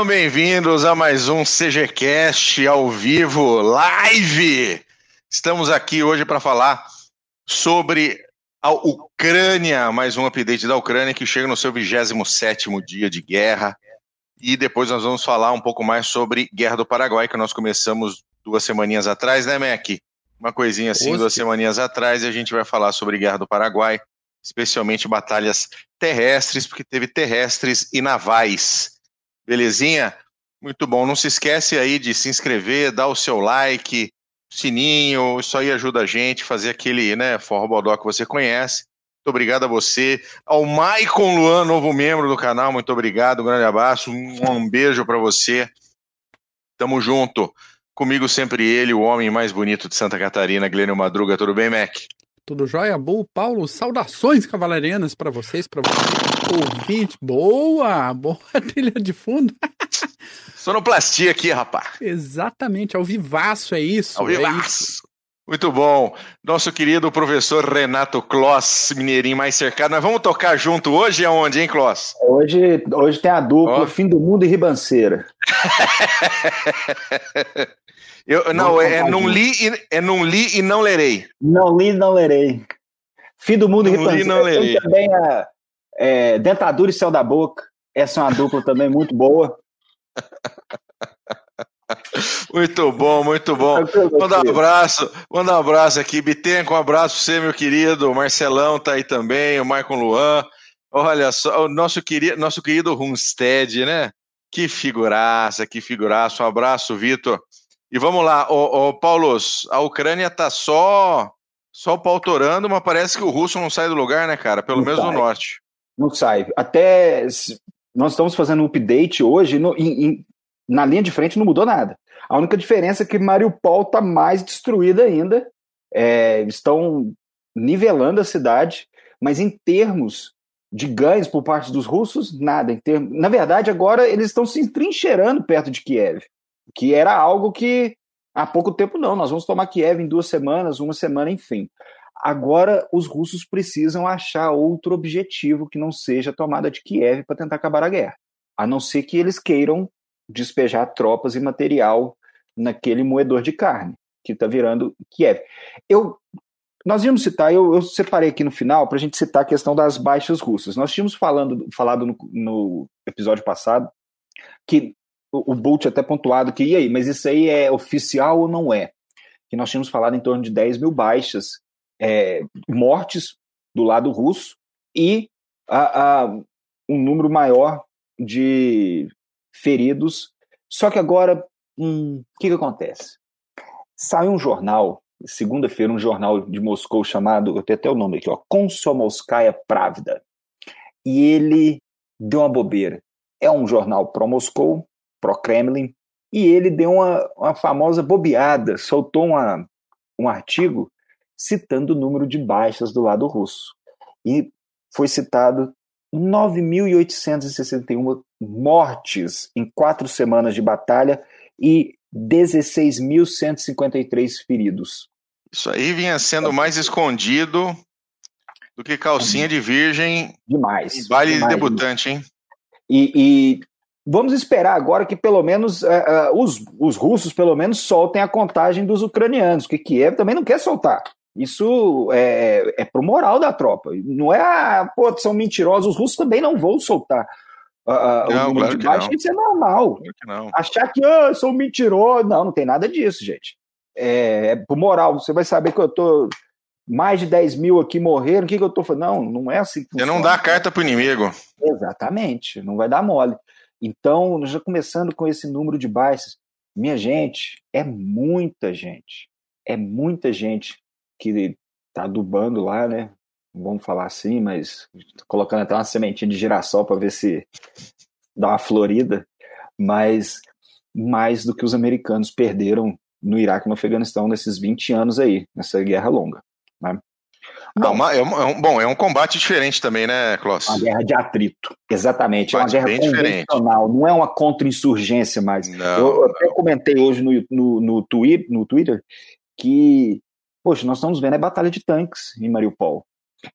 Sejam bem-vindos a mais um CGCast ao vivo, live! Estamos aqui hoje para falar sobre a Ucrânia, mais um update da Ucrânia que chega no seu 27º dia de guerra. E depois nós vamos falar um pouco mais sobre Guerra do Paraguai, que nós começamos duas semaninhas atrás, né, Mac? Uma coisinha assim, duas semaninhas atrás, e a gente vai falar sobre Guerra do Paraguai, especialmente batalhas terrestres, porque teve terrestres e navais. Belezinha? Muito bom. Não se esquece aí de se inscrever, dar o seu like, sininho, isso aí ajuda a gente a fazer aquele, né, forrobodó que você conhece. Muito obrigado a você. Ao Maicon Luan, novo membro do canal, muito obrigado, um grande abraço, um beijo para você. Tamo junto. Comigo sempre ele, o homem mais bonito de Santa Catarina, Glênio Madruga. Tudo bem, Mac? Tudo jóia? Boa, Paulo. Saudações cavalarianas para vocês, para você, ouvinte. Boa! Boa trilha de fundo. Sonoplastia aqui, rapaz. Exatamente, ao vivaço é isso. Ao vivaço. É isso. Muito bom. Nosso querido professor Renato Kloss, mineirinho mais cercado. Nós vamos tocar junto hoje aonde, hein, Kloss? Hoje, hoje tem a dupla oh. Fim do Mundo e Ribanceira. Eu, não, é, não li, é não li e não lerei. Não li e não lerei. Fim do Mundo não e Ribanceira. Li, não lerei. Tem também a é, Dentadura e Céu da Boca. Essa é uma dupla também muito boa. Muito bom, muito bom. Manda um abraço, manda um abraço aqui. Bitenco, um abraço pra você, meu querido. O Marcelão tá aí também, o Maicon Luan. Olha só, o nosso querido, nosso querido Rumstead, né? Que figuraça, que figuraça. Um abraço, Vitor. E vamos lá, ô, ô Paulos, a Ucrânia tá só só pautorando, mas parece que o russo não sai do lugar, né, cara? Pelo não menos sai. no norte. Não sai. Até nós estamos fazendo um update hoje, no, na linha de frente não mudou nada. A única diferença é que Mariupol está mais destruída ainda. É, estão nivelando a cidade, mas em termos de ganhos por parte dos russos, nada. Em termos, na verdade, agora eles estão se entrincheirando perto de Kiev, que era algo que há pouco tempo não. Nós vamos tomar Kiev em duas semanas, uma semana, enfim. Agora os russos precisam achar outro objetivo que não seja a tomada de Kiev para tentar acabar a guerra. A não ser que eles queiram despejar tropas e material naquele moedor de carne que está virando Kiev. Eu, nós íamos citar, eu, eu separei aqui no final para a gente citar a questão das baixas russas. Nós tínhamos falando, falado no, no episódio passado que o, o Bolt até pontuado que, e aí, mas isso aí é oficial ou não é? Que nós tínhamos falado em torno de 10 mil baixas é, mortes do lado russo e a, a, um número maior de feridos. Só que agora, hum, o que, que acontece? Saiu um jornal, segunda-feira, um jornal de Moscou chamado, eu tenho até o nome aqui, ó, Pravda. E ele deu uma bobeira. É um jornal pró-Moscou, pró-Kremlin, e ele deu uma, uma famosa bobeada, soltou uma, um artigo citando o número de baixas do lado russo. E foi citado 9.861 mortes em quatro semanas de batalha e 16.153 feridos. Isso aí vinha sendo mais escondido do que calcinha de virgem. Demais. Baile demais, de debutante, hein? E, e, vamos esperar agora que pelo menos uh, uh, os, os russos pelo menos soltem a contagem dos ucranianos, que Kiev também não quer soltar. Isso é, é pro moral da tropa. Não é, ah, pô, são mentirosos. Os russos também não vão soltar uh, não, o número claro de baixo. Isso é normal. Claro Achar que oh, eu sou mentiroso. Não, não tem nada disso, gente. É, é pro moral. Você vai saber que eu tô. Mais de 10 mil aqui morreram. O que, que eu tô falando? Não, não é assim. Você não dá carta pro inimigo. Exatamente. Não vai dar mole. Então, já começando com esse número de baixas, minha gente, é muita gente. É muita gente que tá adubando lá, né? Vamos falar assim, mas colocando até uma sementinha de girassol para ver se dá uma florida. Mas mais do que os americanos perderam no Iraque e no Afeganistão nesses 20 anos aí, nessa guerra longa. Né? Bom, é, um, é um, bom, é um combate diferente também, né, Klaus? Uma guerra de atrito, exatamente. é uma guerra convencional, diferente. não é uma contra-insurgência mais. Não, eu, até comentei hoje no, no, no, twi no Twitter que Poxa, nós estamos vendo é batalha de tanques em Mariupol.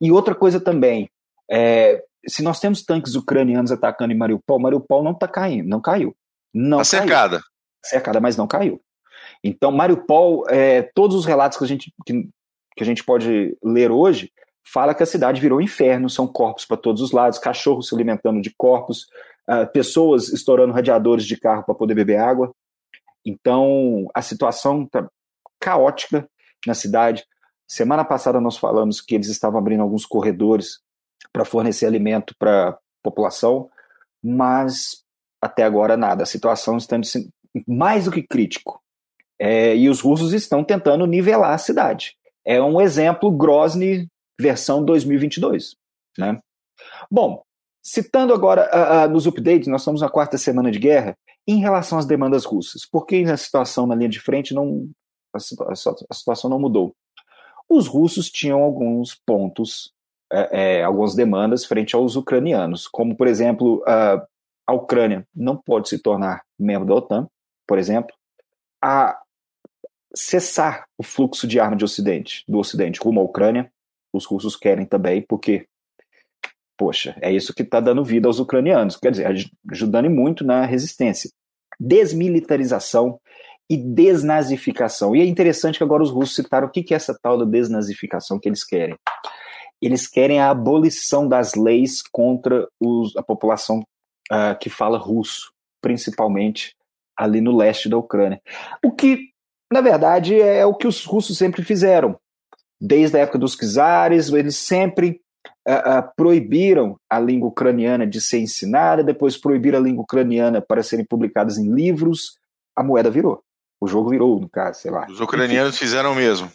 E outra coisa também, é, se nós temos tanques ucranianos atacando em Mariupol, Mariupol não está caindo, não caiu. Não tá cercada. Cercada, mas não caiu. Então, Mariupol, é, todos os relatos que a, gente, que, que a gente pode ler hoje, fala que a cidade virou um inferno, são corpos para todos os lados, cachorros se alimentando de corpos, uh, pessoas estourando radiadores de carro para poder beber água. Então, a situação está caótica na cidade. Semana passada nós falamos que eles estavam abrindo alguns corredores para fornecer alimento para a população, mas até agora nada. A situação está mais do que crítico. É, e os russos estão tentando nivelar a cidade. É um exemplo Grozny versão 2022. Né? Bom, citando agora uh, uh, nos updates, nós estamos na quarta semana de guerra, em relação às demandas russas, porque a situação na linha de frente não. A, a situação não mudou. Os russos tinham alguns pontos, é, é, algumas demandas frente aos ucranianos, como, por exemplo, uh, a Ucrânia não pode se tornar membro da OTAN, por exemplo, a cessar o fluxo de arma de Ocidente, do Ocidente rumo à Ucrânia, os russos querem também, porque, poxa, é isso que está dando vida aos ucranianos, quer dizer, ajudando muito na resistência. Desmilitarização e desnazificação. E é interessante que agora os russos citaram o que é essa tal da desnazificação que eles querem. Eles querem a abolição das leis contra os, a população uh, que fala russo, principalmente ali no leste da Ucrânia. O que, na verdade, é o que os russos sempre fizeram desde a época dos czares, eles sempre uh, uh, proibiram a língua ucraniana de ser ensinada, depois proibiram a língua ucraniana para serem publicadas em livros, a moeda virou. O jogo virou, no caso, sei lá. Os ucranianos Enfim, fizeram o mesmo.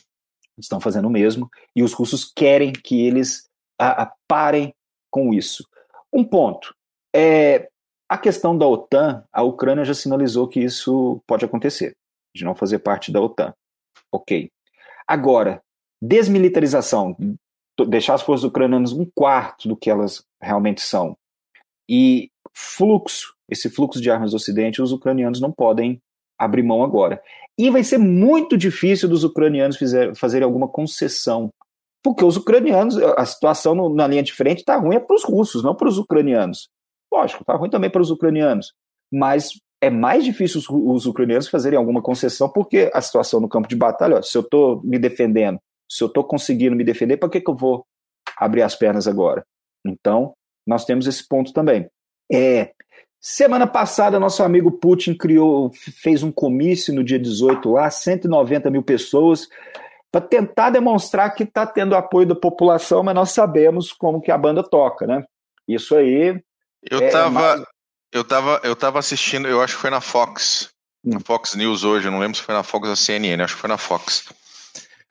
Estão fazendo o mesmo, e os russos querem que eles uh, parem com isso. Um ponto. É, a questão da OTAN, a Ucrânia já sinalizou que isso pode acontecer, de não fazer parte da OTAN. Ok. Agora, desmilitarização, deixar as forças ucranianas um quarto do que elas realmente são. E fluxo, esse fluxo de armas do Ocidente, os ucranianos não podem abrir mão agora. E vai ser muito difícil dos ucranianos fizer, fazerem alguma concessão. Porque os ucranianos, a situação no, na linha de frente está ruim é para os russos, não para os ucranianos. Lógico, está ruim também para os ucranianos. Mas é mais difícil os, os, ucranianos fazerem alguma concessão, porque a situação no campo de batalha, ó, se eu estou me defendendo se eu estou conseguindo me defender, para que, que eu vou abrir as pernas agora? Então, nós temos esse ponto também. É, semana passada, nosso amigo Putin criou, fez um comício no dia 18 lá, 190 mil pessoas, para tentar demonstrar que está tendo apoio da população, mas nós sabemos como que a banda toca, né? Isso aí. Eu estava é mais... eu tava, eu tava assistindo, eu acho que foi na Fox, hum. na Fox News hoje, eu não lembro se foi na Fox ou na CNN, acho que foi na Fox.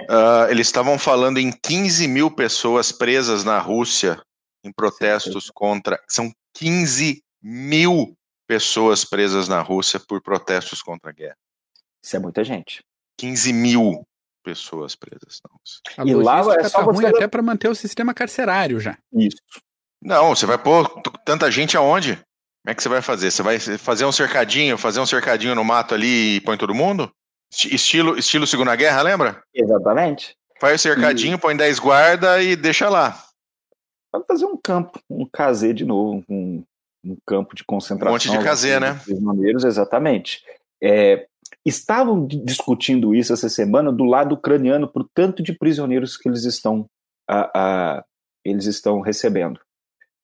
Uh, eles estavam falando em 15 mil pessoas presas na Rússia em protestos contra. São 15 mil pessoas presas na Rússia por protestos contra a guerra. Isso é muita gente. 15 mil pessoas presas na Rússia. A e lá é só tá ruim até para manter o sistema carcerário já. Isso. Não, você vai pôr tanta gente aonde? Como é que você vai fazer? Você vai fazer um cercadinho, fazer um cercadinho no mato ali e põe todo mundo? Estilo, estilo Segunda Guerra, lembra? Exatamente. Faz o cercadinho, e... põe 10 guarda e deixa lá. Vamos fazer um campo, um casê de novo, um, um campo de concentração. Um monte de casê, né? Maneiros, exatamente. É, estavam discutindo isso essa semana do lado ucraniano por tanto de prisioneiros que eles estão, a, a, eles estão recebendo.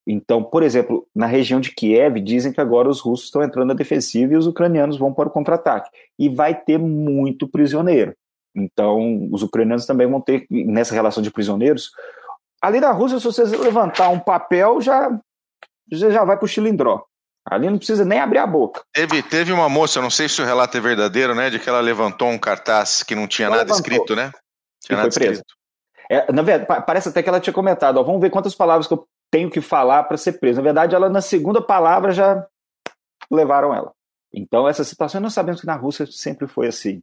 Então, por exemplo, na região de Kiev, dizem que agora os russos estão entrando na defensiva e os ucranianos vão para o contra-ataque. E vai ter muito prisioneiro. Então, os ucranianos também vão ter, nessa relação de prisioneiros, ali na Rússia, se você levantar um papel, já, já vai para o chilindró. Ali não precisa nem abrir a boca. Teve, teve uma moça, não sei se o relato é verdadeiro, né? De que ela levantou um cartaz que não tinha ela nada levantou. escrito, né? Tinha e nada foi presa. escrito. É, na verdade, parece até que ela tinha comentado, ó, vamos ver quantas palavras que eu tenho que falar para ser preso. Na verdade, ela na segunda palavra já levaram ela. Então, essa situação, nós sabemos que na Rússia sempre foi assim.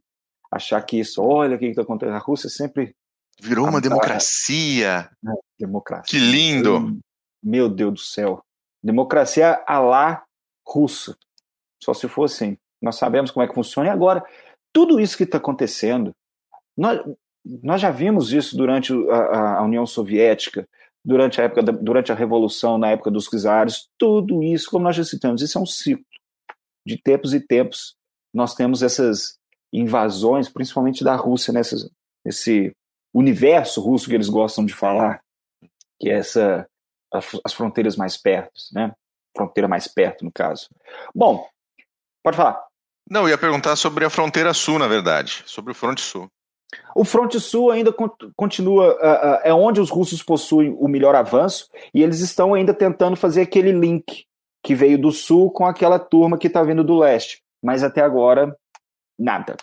Achar que isso, olha o que está acontecendo. Na Rússia sempre. Virou uma democracia. É, democracia. Que lindo! Meu Deus do céu. Democracia a lá russa. Só se for assim. Nós sabemos como é que funciona. E agora, tudo isso que está acontecendo, nós, nós já vimos isso durante a, a União Soviética, durante a época da, durante a revolução, na época dos czares, tudo isso, como nós já citamos, isso é um ciclo. de tempos e tempos, nós temos essas invasões, principalmente da Rússia, nesse universo russo que eles gostam de falar, que é essa as fronteiras mais perto, né? Fronteira mais perto, no caso. Bom, pode falar. Não, eu ia perguntar sobre a fronteira sul, na verdade, sobre o fronte sul. O fronte sul ainda continua, é onde os russos possuem o melhor avanço, e eles estão ainda tentando fazer aquele link que veio do sul com aquela turma que está vindo do leste. Mas até agora, nada.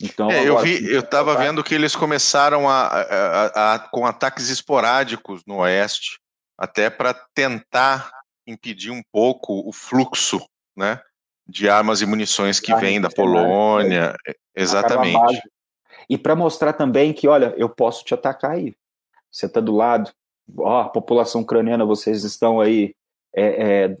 Então, é, eu vi, eu estava vendo que eles começaram a, a, a, com ataques esporádicos no oeste, até para tentar impedir um pouco o fluxo, né, de armas e munições que vêm da Polônia, é, exatamente. E para mostrar também que, olha, eu posso te atacar aí. Você está do lado, ó, a população ucraniana, vocês estão aí é, é,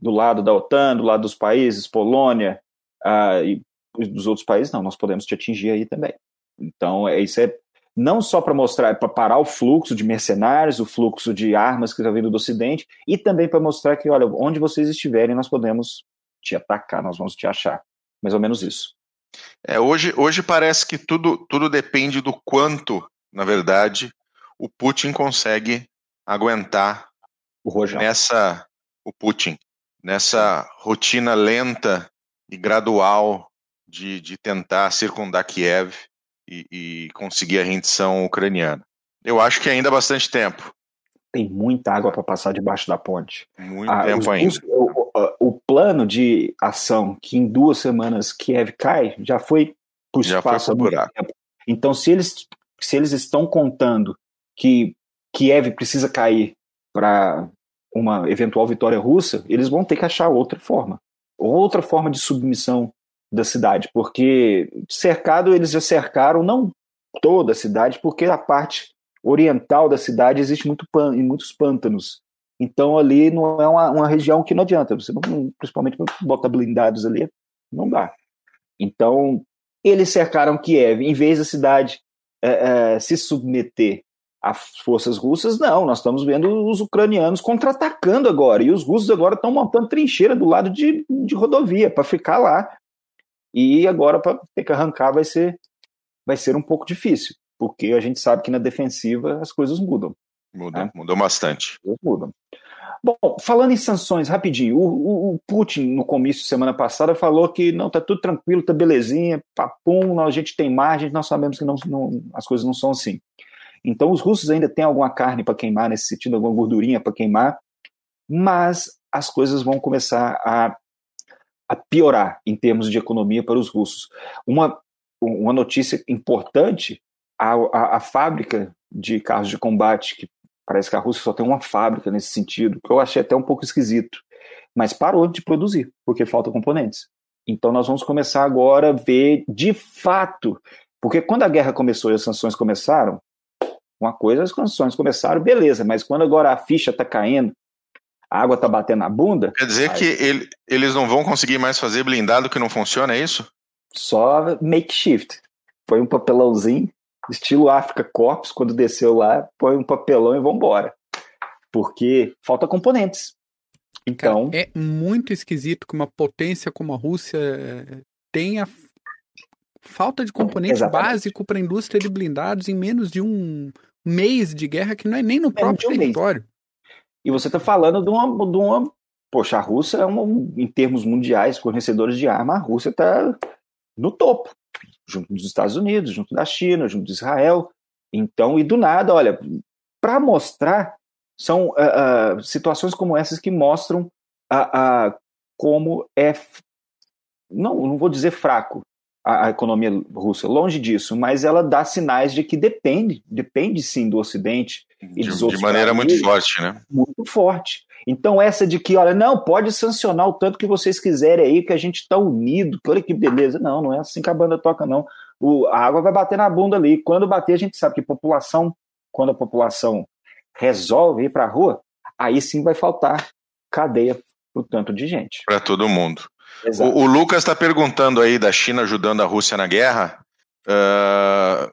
do lado da OTAN, do lado dos países, Polônia, ah, e dos outros países, não, nós podemos te atingir aí também. Então, é, isso é não só para mostrar, para parar o fluxo de mercenários, o fluxo de armas que está vindo do Ocidente, e também para mostrar que, olha, onde vocês estiverem, nós podemos te atacar, nós vamos te achar. Mais ou menos isso. É, hoje, hoje parece que tudo, tudo depende do quanto, na verdade, o Putin consegue aguentar o nessa o Putin nessa rotina lenta e gradual de, de tentar circundar Kiev e, e conseguir a rendição ucraniana. Eu acho que ainda há bastante tempo. Tem muita água para passar debaixo da ponte. Muito ah, tempo ainda. O, o, o, plano de ação que em duas semanas Kiev cai já foi por espaço foi buraco. Tempo. Então, se eles, se eles estão contando que Kiev precisa cair para uma eventual vitória russa, eles vão ter que achar outra forma. Outra forma de submissão da cidade, porque cercado eles já cercaram não toda a cidade, porque a parte oriental da cidade existe muito pan, muitos pântanos. Então ali não é uma, uma região que não adianta, você não, principalmente botar blindados ali, não dá. Então eles cercaram Kiev, em vez da cidade é, é, se submeter às forças russas, não, nós estamos vendo os ucranianos contra-atacando agora, e os russos agora estão montando trincheira do lado de, de rodovia para ficar lá e agora para ter que arrancar vai ser vai ser um pouco difícil, porque a gente sabe que na defensiva as coisas mudam. Mudam, né? mudou bastante. Mudam. Bom, falando em sanções, rapidinho, o, o, o, Putin, no comício semana passada, falou que não, tá tudo tranquilo, tá belezinha, papum, a gente tem margem, nós sabemos que não, não, as coisas não são assim. Então, os russos ainda têm alguma carne para queimar nesse sentido, alguma gordurinha para queimar, mas as coisas vão começar a a piorar em termos de economia para os russos. Uma, uma notícia importante: a, a, a fábrica de carros de combate, que parece que a Rússia só tem uma fábrica nesse sentido, que eu achei até um pouco esquisito, mas parou de produzir, porque faltam componentes. Então nós vamos começar agora a ver de fato, porque quando a guerra começou e as sanções começaram, uma coisa as sanções começaram, beleza, mas quando agora a ficha está caindo, a água tá batendo na bunda. Quer dizer aí... que ele, eles não vão conseguir mais fazer blindado que não funciona, é isso? Só makeshift. Põe um papelãozinho, estilo África Corps, quando desceu lá, põe um papelão e vambora. Porque falta componentes. Então. Cara, é muito esquisito que uma potência como a Rússia eh, tenha falta de componente Exatamente. básico para a indústria de blindados em menos de um mês de guerra que não é nem no próprio um território. Mês. E você está falando de uma, de uma. Poxa, a Rússia é uma, em termos mundiais, fornecedores de arma, a Rússia está no topo, junto dos Estados Unidos, junto da China, junto de Israel. Então, e do nada, olha, para mostrar, são uh, uh, situações como essas que mostram uh, como é, não, não vou dizer fraco, a, a, economia russa, longe disso, mas ela dá sinais de que depende, depende sim do Ocidente e de, dos outros de maneira países, muito forte, né? Muito forte. Então essa de que, olha, não, pode sancionar o tanto que vocês quiserem aí, que a gente está unido, olha que beleza. Não, não é assim que a banda toca, não. O, a água vai bater na bunda ali. Quando bater, a gente sabe que população, quando a população resolve ir para a rua, aí sim vai faltar cadeia para o tanto de gente. Para todo mundo. O, o, Lucas está perguntando aí da China ajudando a Rússia na guerra. Uh,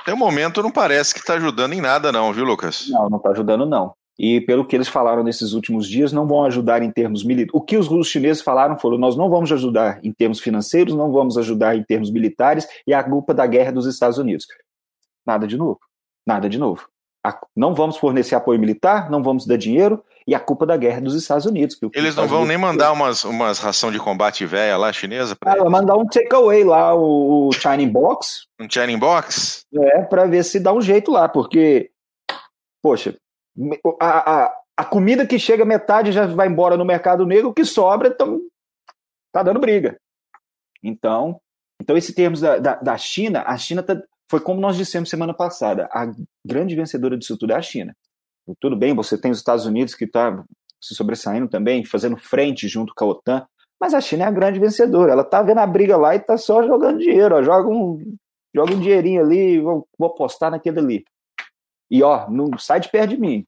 até o momento não parece que está ajudando em nada, não, viu, Lucas? Não, não está ajudando, não. e pelo que eles falaram nesses últimos dias, não vão ajudar em termos militares. O que os russos chineses falaram foram: nós não vamos ajudar em termos financeiros, não vamos ajudar em termos militares, e a culpa da guerra dos Estados Unidos. Nada de novo. Nada de novo. Não vamos fornecer apoio militar, não vamos dar dinheiro, e a culpa da guerra dos Estados Unidos. Eles não vão nem mandar umas, umas ração de combate velha lá, chinesa? Ah, mandar um takeaway lá, o, o China Box. Um China Box? É, para ver se dá um jeito lá, porque, poxa, a, a, a comida que chega metade já vai embora no mercado negro, o que sobra então, tá dando briga. Então, então esse termos da, da, da China, a China tá, foi como nós dissemos semana passada, a grande vencedora disso tudo é a China. Tudo bem, você tem os Estados Unidos que está se sobressaindo também, fazendo frente junto com a OTAN, mas a China é a grande vencedora. Ela está vendo a briga lá e está só jogando dinheiro. Ó, joga, um, joga um dinheirinho ali, vou, vou apostar naquele ali. E ó, não sai de perto de mim.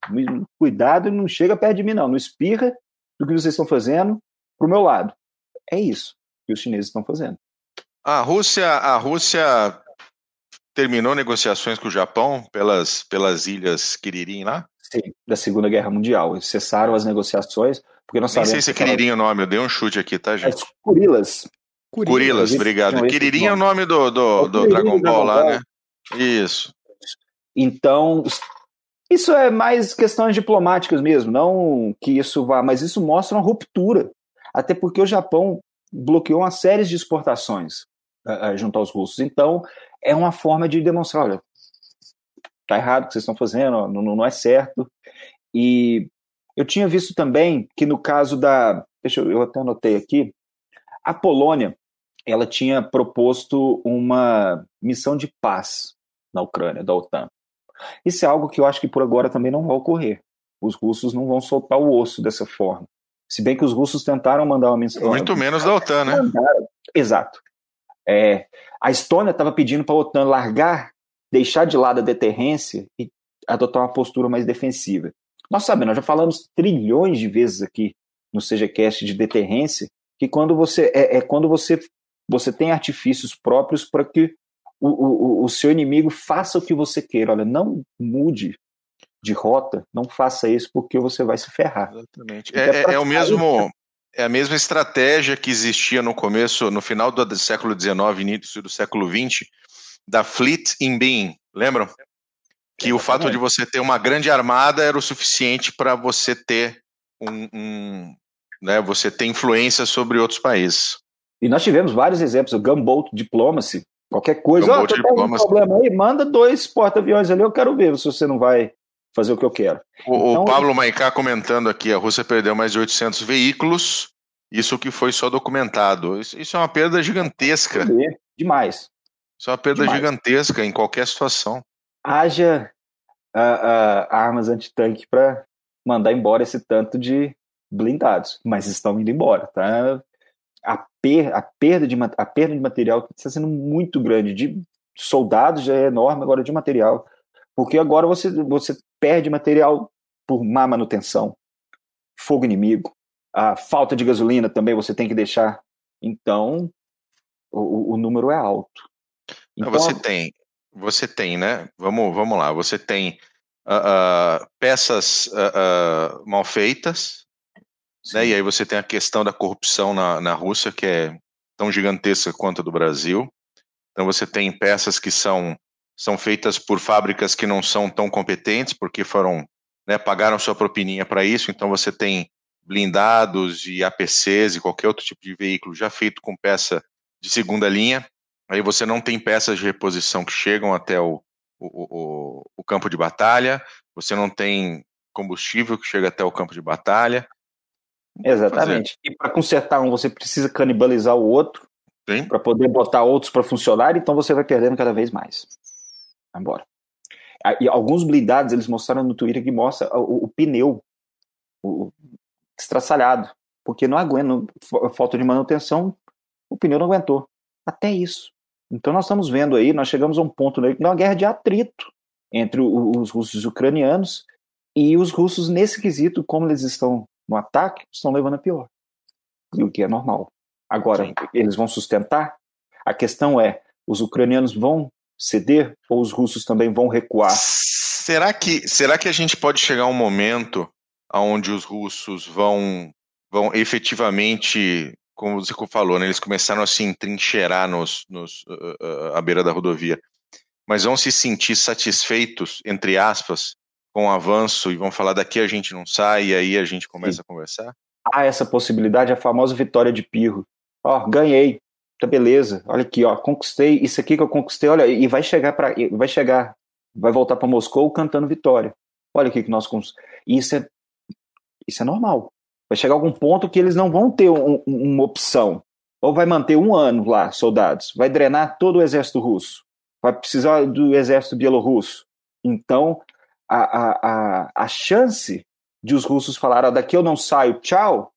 Cuidado, não chega perto de mim, não. Não espirra do que vocês estão fazendo pro meu lado. É isso que os chineses estão fazendo. A Rússia, a Rússia terminou negociações com o Japão pelas, pelas ilhas Kiririm lá? Sim, da Segunda Guerra Mundial. Cessaram as negociações, porque nós Nem sei se é Kiririm o nome, eu dei um chute aqui, tá, gente? É Kurilas. Kurilas, obrigado. Kiririm é o nome do, do, é do Dragon Ball lá, né? Isso. Então, isso é mais questões diplomáticas mesmo, não que isso vá, mas isso mostra uma ruptura. Até porque o Japão bloqueou uma série de exportações uh, junto aos russos. Então, é uma forma de demonstrar: olha, tá errado o que vocês estão fazendo, não, não é certo. E eu tinha visto também que no caso da. Deixa eu, eu até anotei aqui. A Polônia ela tinha proposto uma missão de paz na Ucrânia, da OTAN. Isso é algo que eu acho que por agora também não vai ocorrer. Os russos não vão soltar o osso dessa forma. Se bem que os russos tentaram mandar uma mensagem. Muito menos da OTAN, né? Exato. É, a Estônia estava pedindo para a OTAN largar, deixar de lado a deterrência e adotar uma postura mais defensiva. Nós sabemos, nós já falamos trilhões de vezes aqui no CGCast de deterrência, que quando você é, é quando você você tem artifícios próprios para que o, o, o seu inimigo faça o que você queira. Olha, não mude de rota, não faça isso porque você vai se ferrar. Exatamente. É, é, é, o mesmo, é a mesma estratégia que existia no começo, no final do século XIX, início do século XX, da Fleet in Being, lembram? Que o fato de você ter uma grande armada era o suficiente para você ter um, um, né, você ter influência sobre outros países. E nós tivemos vários exemplos, o Gunboat Diplomacy, Qualquer coisa, oh, tem um problema aí, manda dois porta-aviões ali, eu quero ver se você não vai fazer o que eu quero. O, então, o Pablo Maicá comentando aqui, a Rússia perdeu mais de 800 veículos, isso que foi só documentado. Isso, isso é uma perda gigantesca. Demais. Isso é uma perda Demais. gigantesca em qualquer situação. Haja uh, uh, armas antitanque para mandar embora esse tanto de blindados, mas estão indo embora, tá? a, per, a, perda de, a perda de material está sendo muito grande. De soldados já é enorme, agora de material. Porque agora você, você perde material por má manutenção, fogo inimigo, a falta de gasolina também você tem que deixar. Então, o, o número é alto. Então, você tem, você tem, né? Vamos, vamos lá. Você tem uh, uh, peças uh, mal feitas, né? E aí você tem a questão da corrupção na, na Rússia, que é tão gigantesca quanto a do Brasil. Então você tem peças que são, são feitas por fábricas que não são tão competentes, porque foram né, pagaram sua propininha para isso. Então você tem blindados e APCs e qualquer outro tipo de veículo já feito com peça de segunda linha. Aí você não tem peças de reposição que chegam até o, o, o, o campo de batalha, você não tem combustível que chega até o campo de batalha, Exatamente. Fazer. E para consertar um, você precisa canibalizar o outro para poder botar outros para funcionar, então você vai perdendo cada vez mais. Embora. E alguns blindados eles mostraram no Twitter que mostra o, o pneu o, estraçalhado, porque não aguenta, falta de manutenção, o pneu não aguentou. Até isso. Então nós estamos vendo aí, nós chegamos a um ponto né, uma guerra de atrito entre os russos e os ucranianos e os russos nesse quesito, como eles estão no ataque, estão levando a pior. E o que é normal. Agora, eles vão sustentar? A questão é: os ucranianos vão ceder ou os russos também vão recuar? Será que, será que a gente pode chegar a um momento onde os russos vão, vão efetivamente, como o Zico falou, né, eles começaram a se entrincheirar nos, nos, uh, uh, à beira da rodovia, mas vão se sentir satisfeitos, entre aspas, com o avanço e vão falar daqui a gente não sai e aí a gente começa Sim. a conversar? Há essa possibilidade, a famosa vitória de Pirro. Ó, oh, ganhei, tá beleza, olha aqui, ó, conquistei isso aqui que eu conquistei, olha, e vai chegar para, vai chegar, vai voltar para Moscou cantando vitória. Olha aqui que nós isso é isso é normal. Vai chegar algum ponto que eles não vão ter um, uma opção. Ou vai manter um ano lá, soldados, vai drenar todo o exército russo, vai precisar do exército bielorrusso. Então, a, a, a, a chance de os russos falarem, ah, daqui eu não saio, tchau,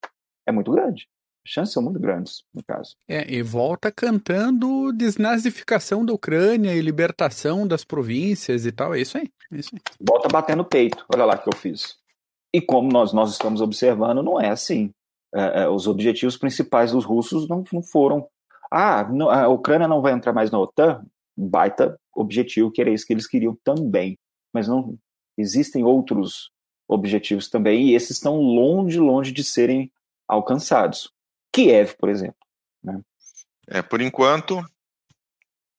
é muito grande. As chances são muito grandes, no caso. É, e volta cantando desnazificação da Ucrânia e libertação das províncias e tal. É isso aí. É isso aí. Volta batendo no peito. Olha lá o que eu fiz. E como nós, nós estamos observando, não é assim. É, é, os objetivos principais dos russos não, não foram. Ah, não, a Ucrânia não vai entrar mais na OTAN? Baita objetivo, que era isso que eles queriam também. Mas não existem outros objetivos também, e esses estão longe, longe de serem alcançados. Kiev, por exemplo. Né? É, por enquanto.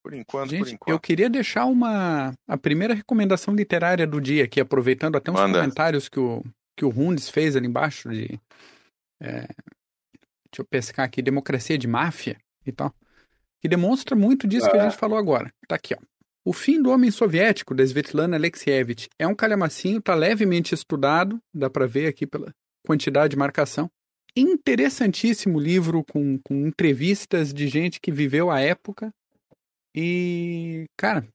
Por enquanto, Gente, por enquanto. Eu queria deixar uma a primeira recomendação literária do dia aqui, aproveitando até uns Manda. comentários que o, que o Rundes fez ali embaixo de. É, deixa eu pescar aqui, Democracia de Máfia e tal. Que demonstra muito disso que a é. gente falou agora. Tá aqui, ó. O fim do homem soviético, da Svetlana Alexievich, é um calhamacinho, tá levemente estudado, dá para ver aqui pela quantidade de marcação interessantíssimo livro com, com entrevistas de gente que viveu a época. E, cara,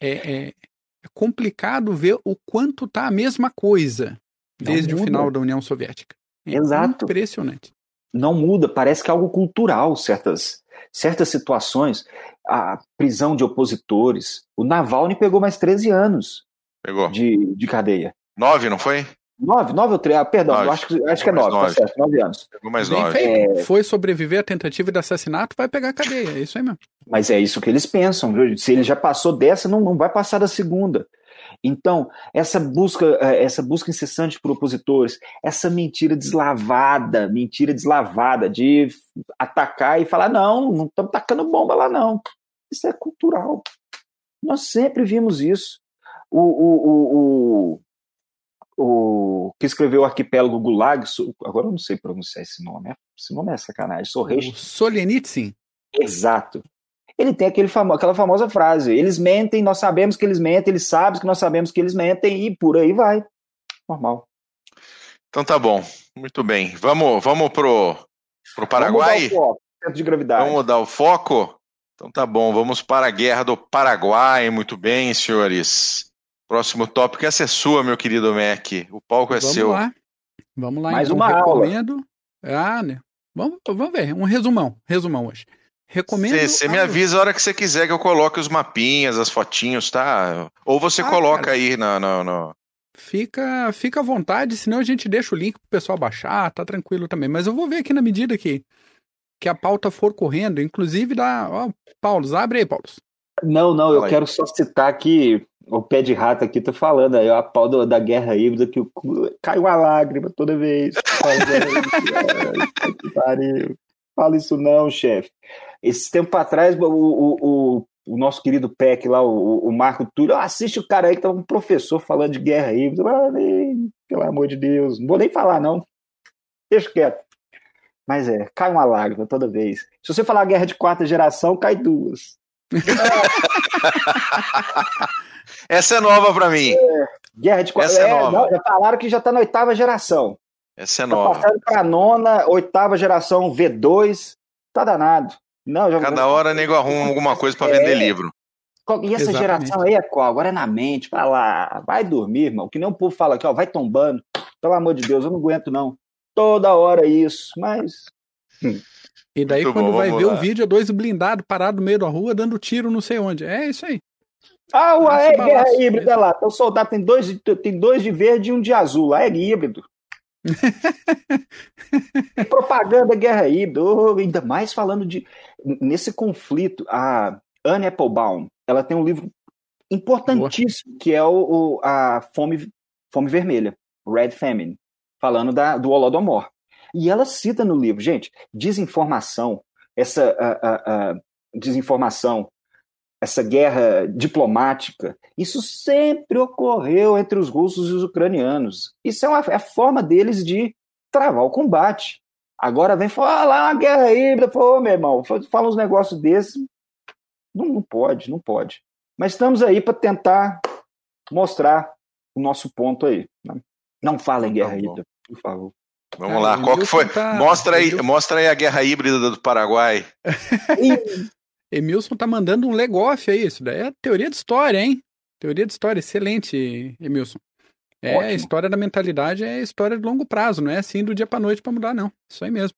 é, é, é complicado ver o quanto tá a mesma coisa desde o final da União Soviética. É Exato. Impressionante. Não muda, parece que é algo cultural, certas, certas situações. A prisão de opositores. O Navalny pegou mais 13 anos pegou. De, de cadeia. Nove, não foi? Nove, nove ou três? Ah, perdão, nove. acho, que, acho que é nove, tá nove. tá certo, nove anos. Pegou mais nove. É... Foi sobreviver à tentativa de assassinato, vai pegar a cadeia, é isso aí mesmo. Mas é isso que eles pensam, viu? Se ele já passou dessa, não, não vai passar da segunda. Então, essa busca, é, essa busca incessante por opositores, essa mentira deslavada, mentira deslavada de atacar e falar, não, não estamos tacando bomba lá, não. Isso é cultural. Nós sempre vimos isso. O, o, o, o o que escreveu o Arquipélago Gulag, agora eu não sei pronunciar esse nome, esse nome é sacanagem, Sorrei. Solenitsyn. Exato. Ele tem aquele famo, aquela famosa frase: eles mentem, nós sabemos que eles mentem, eles sabem que nós sabemos que eles mentem, e por aí vai. Normal. Então tá bom, muito bem. Vamos, vamos pro, pro Paraguai? Vamos mudar o foco, de gravidade. Vamos mudar o foco? Então tá bom, vamos para a guerra do Paraguai. Muito bem, senhores. Próximo tópico, essa é sua, meu querido Mac. O palco é vamos seu. Lá. Vamos lá, Mais então, uma recomendo. Aula. Ah, né? Vamos, vamos ver, um resumão, resumão hoje. Recomendo. Você me avisa a hora que você quiser que eu coloque os mapinhas, as fotinhos, tá? Ou você ah, coloca cara. aí na, na, na, Fica, fica à vontade, senão a gente deixa o link pro pessoal baixar, tá tranquilo também. Mas eu vou ver aqui na medida que, que a pauta for correndo, inclusive da. Ó, Paulo, abre aí, Paulo. Não, não, eu quero só citar que o pé de rato aqui tá falando aí, a pau do, da guerra híbrida que cai uma lágrima toda vez. Fala isso não, chefe. Esse tempo atrás, o, o, o, nosso querido PEC lá, o, o Marco Túlio, assiste o cara aí que tá um professor falando de guerra híbrida. pelo amor de Deus, não vou nem falar não. Deixa quieto. Mas é, cai uma lágrima toda vez. Se você falar guerra de quarta geração, cai duas. Essa é nova para mim. É, guerra de Essa é, é nova. já falaram que já tá na oitava geração. Essa é tá nova. Passando pra nona, oitava geração V2. Tá danado. Não, já... Cada hora nego arruma alguma coisa para é. vender livro. E essa Exatamente. geração aí é qual? Agora é na mente, pra lá. Vai dormir, irmão. Que nem o povo fala aqui, ó, vai tombando. Pelo amor de Deus, eu não aguento, não. Toda hora isso, mas. Hum. E daí, Muito quando bom, vai ver lá. o vídeo, é dois blindados parados no meio da rua, dando tiro não sei onde. É isso aí. Ah, o é guerra híbrida lá. Então, o soldado tem dois, tem dois de verde e um de azul. Lá é híbrido. É propaganda guerra híbrida. Ainda mais falando de. Nesse conflito, a Anne Applebaum, ela tem um livro importantíssimo, Boa. que é o, o, a Fome, Fome Vermelha, Red Famine, falando da, do Holodomor. E ela cita no livro, gente, desinformação, essa a, a, desinformação, essa guerra diplomática, isso sempre ocorreu entre os russos e os ucranianos. Isso é, uma, é a forma deles de travar o combate. Agora vem falar uma guerra híbrida, pô, meu irmão, fala uns negócios desses. Não, não pode, não pode. Mas estamos aí para tentar mostrar o nosso ponto aí. Né? Não fala em guerra tá híbrida, por favor. Vamos ah, lá, qual que foi? Tá... Mostra, aí, mostra aí a guerra híbrida do Paraguai. Emilson tá mandando um legoff aí, isso daí é teoria de história, hein? Teoria de história, excelente, Emilson. É, Ótimo. a história da mentalidade é história de longo prazo, não é assim do dia para noite para mudar, não. Isso aí mesmo.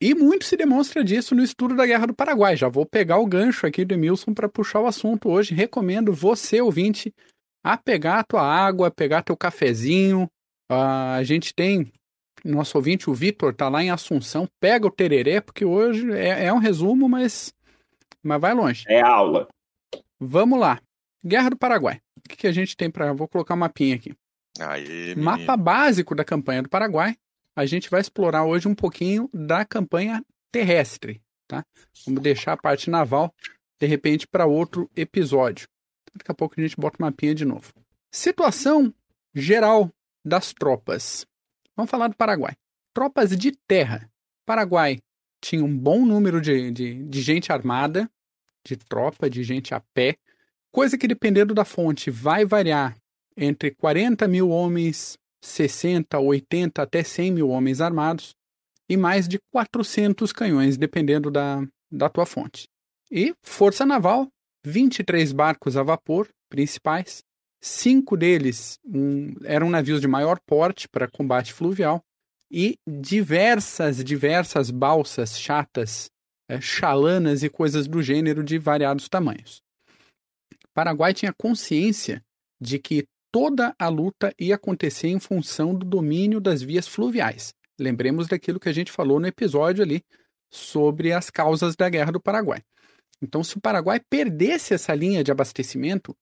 E muito se demonstra disso no estudo da Guerra do Paraguai. Já vou pegar o gancho aqui do Emilson para puxar o assunto hoje. Recomendo você, ouvinte, a pegar a tua água, pegar teu cafezinho. Uh, a gente tem nosso ouvinte, o Vitor, tá lá em Assunção. Pega o tereré, porque hoje é, é um resumo, mas, mas vai longe. É aula. Vamos lá. Guerra do Paraguai. O que, que a gente tem para. Vou colocar um mapinha aqui. Aí, Mapa básico da campanha do Paraguai. A gente vai explorar hoje um pouquinho da campanha terrestre, tá? Vamos deixar a parte naval, de repente, para outro episódio. Daqui a pouco a gente bota o mapinha de novo. Situação geral das tropas. Vamos falar do Paraguai. Tropas de terra. Paraguai tinha um bom número de, de, de gente armada, de tropa, de gente a pé, coisa que, dependendo da fonte, vai variar entre 40 mil homens, 60, 80 até 100 mil homens armados e mais de 400 canhões, dependendo da, da tua fonte. E Força Naval, 23 barcos a vapor principais, Cinco deles um, eram navios de maior porte para combate fluvial e diversas, diversas balsas chatas, é, chalanas e coisas do gênero de variados tamanhos. Paraguai tinha consciência de que toda a luta ia acontecer em função do domínio das vias fluviais. Lembremos daquilo que a gente falou no episódio ali sobre as causas da Guerra do Paraguai. Então, se o Paraguai perdesse essa linha de abastecimento,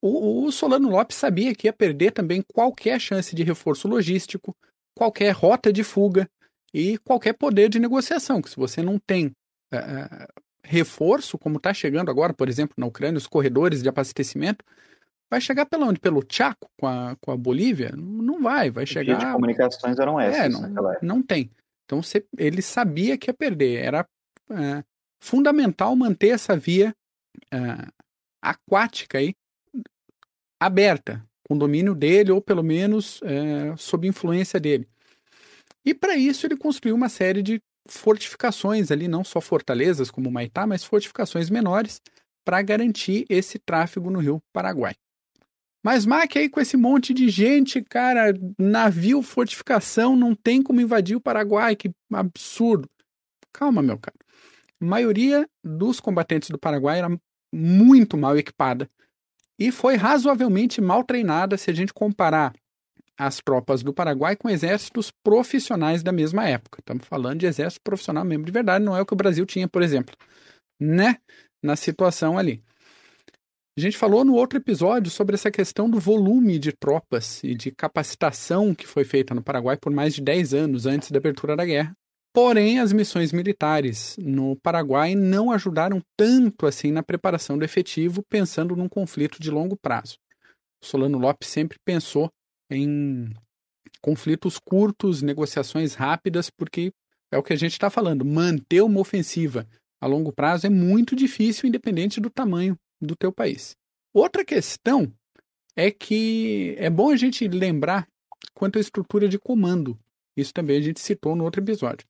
o, o Solano Lopes sabia que ia perder também qualquer chance de reforço logístico, qualquer rota de fuga e qualquer poder de negociação. Que se você não tem uh, reforço, como está chegando agora, por exemplo, na Ucrânia, os corredores de abastecimento, vai chegar pela onde? Pelo Chaco com a, com a Bolívia? Não vai, vai chegar. As comunicações eram é, essas. É, não, não tem. Então você, ele sabia que ia perder. Era uh, fundamental manter essa via uh, aquática aí aberta, com domínio dele, ou pelo menos é, sob influência dele. E para isso ele construiu uma série de fortificações ali, não só fortalezas como Maitá, mas fortificações menores para garantir esse tráfego no rio Paraguai. Mas Mac aí com esse monte de gente, cara, navio, fortificação, não tem como invadir o Paraguai, que absurdo. Calma, meu cara. A maioria dos combatentes do Paraguai era muito mal equipada e foi razoavelmente mal treinada se a gente comparar as tropas do Paraguai com exércitos profissionais da mesma época. Estamos falando de exército profissional mesmo de verdade, não é o que o Brasil tinha, por exemplo, né? Na situação ali. A gente falou no outro episódio sobre essa questão do volume de tropas e de capacitação que foi feita no Paraguai por mais de 10 anos antes da abertura da guerra. Porém, as missões militares no Paraguai não ajudaram tanto assim na preparação do efetivo, pensando num conflito de longo prazo. Solano Lopes sempre pensou em conflitos curtos, negociações rápidas, porque é o que a gente está falando. Manter uma ofensiva a longo prazo é muito difícil, independente do tamanho do teu país. Outra questão é que é bom a gente lembrar quanto à estrutura de comando. Isso também a gente citou no outro episódio.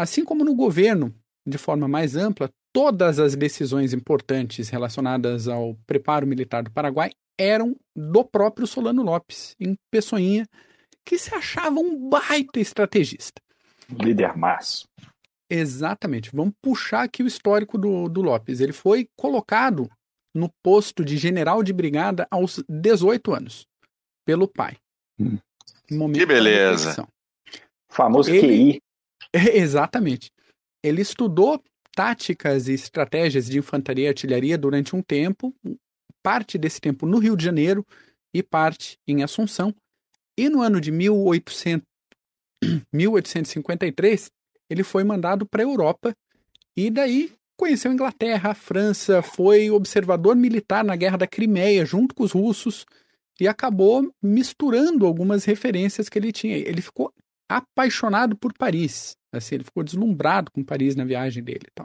Assim como no governo, de forma mais ampla, todas as decisões importantes relacionadas ao preparo militar do Paraguai eram do próprio Solano Lopes, em Pessoinha, que se achava um baita estrategista. Líder massa. Exatamente. Vamos puxar aqui o histórico do, do Lopes. Ele foi colocado no posto de general de brigada aos 18 anos, pelo pai. Hum. que beleza. Famoso ele, QI. Exatamente. Ele estudou táticas e estratégias de infantaria e artilharia durante um tempo, parte desse tempo no Rio de Janeiro e parte em Assunção. E no ano de 1800, 1853, ele foi mandado para a Europa e daí conheceu a Inglaterra, a França, foi observador militar na Guerra da Crimeia junto com os russos e acabou misturando algumas referências que ele tinha. Ele ficou apaixonado por Paris, assim, ele ficou deslumbrado com Paris na viagem dele, então.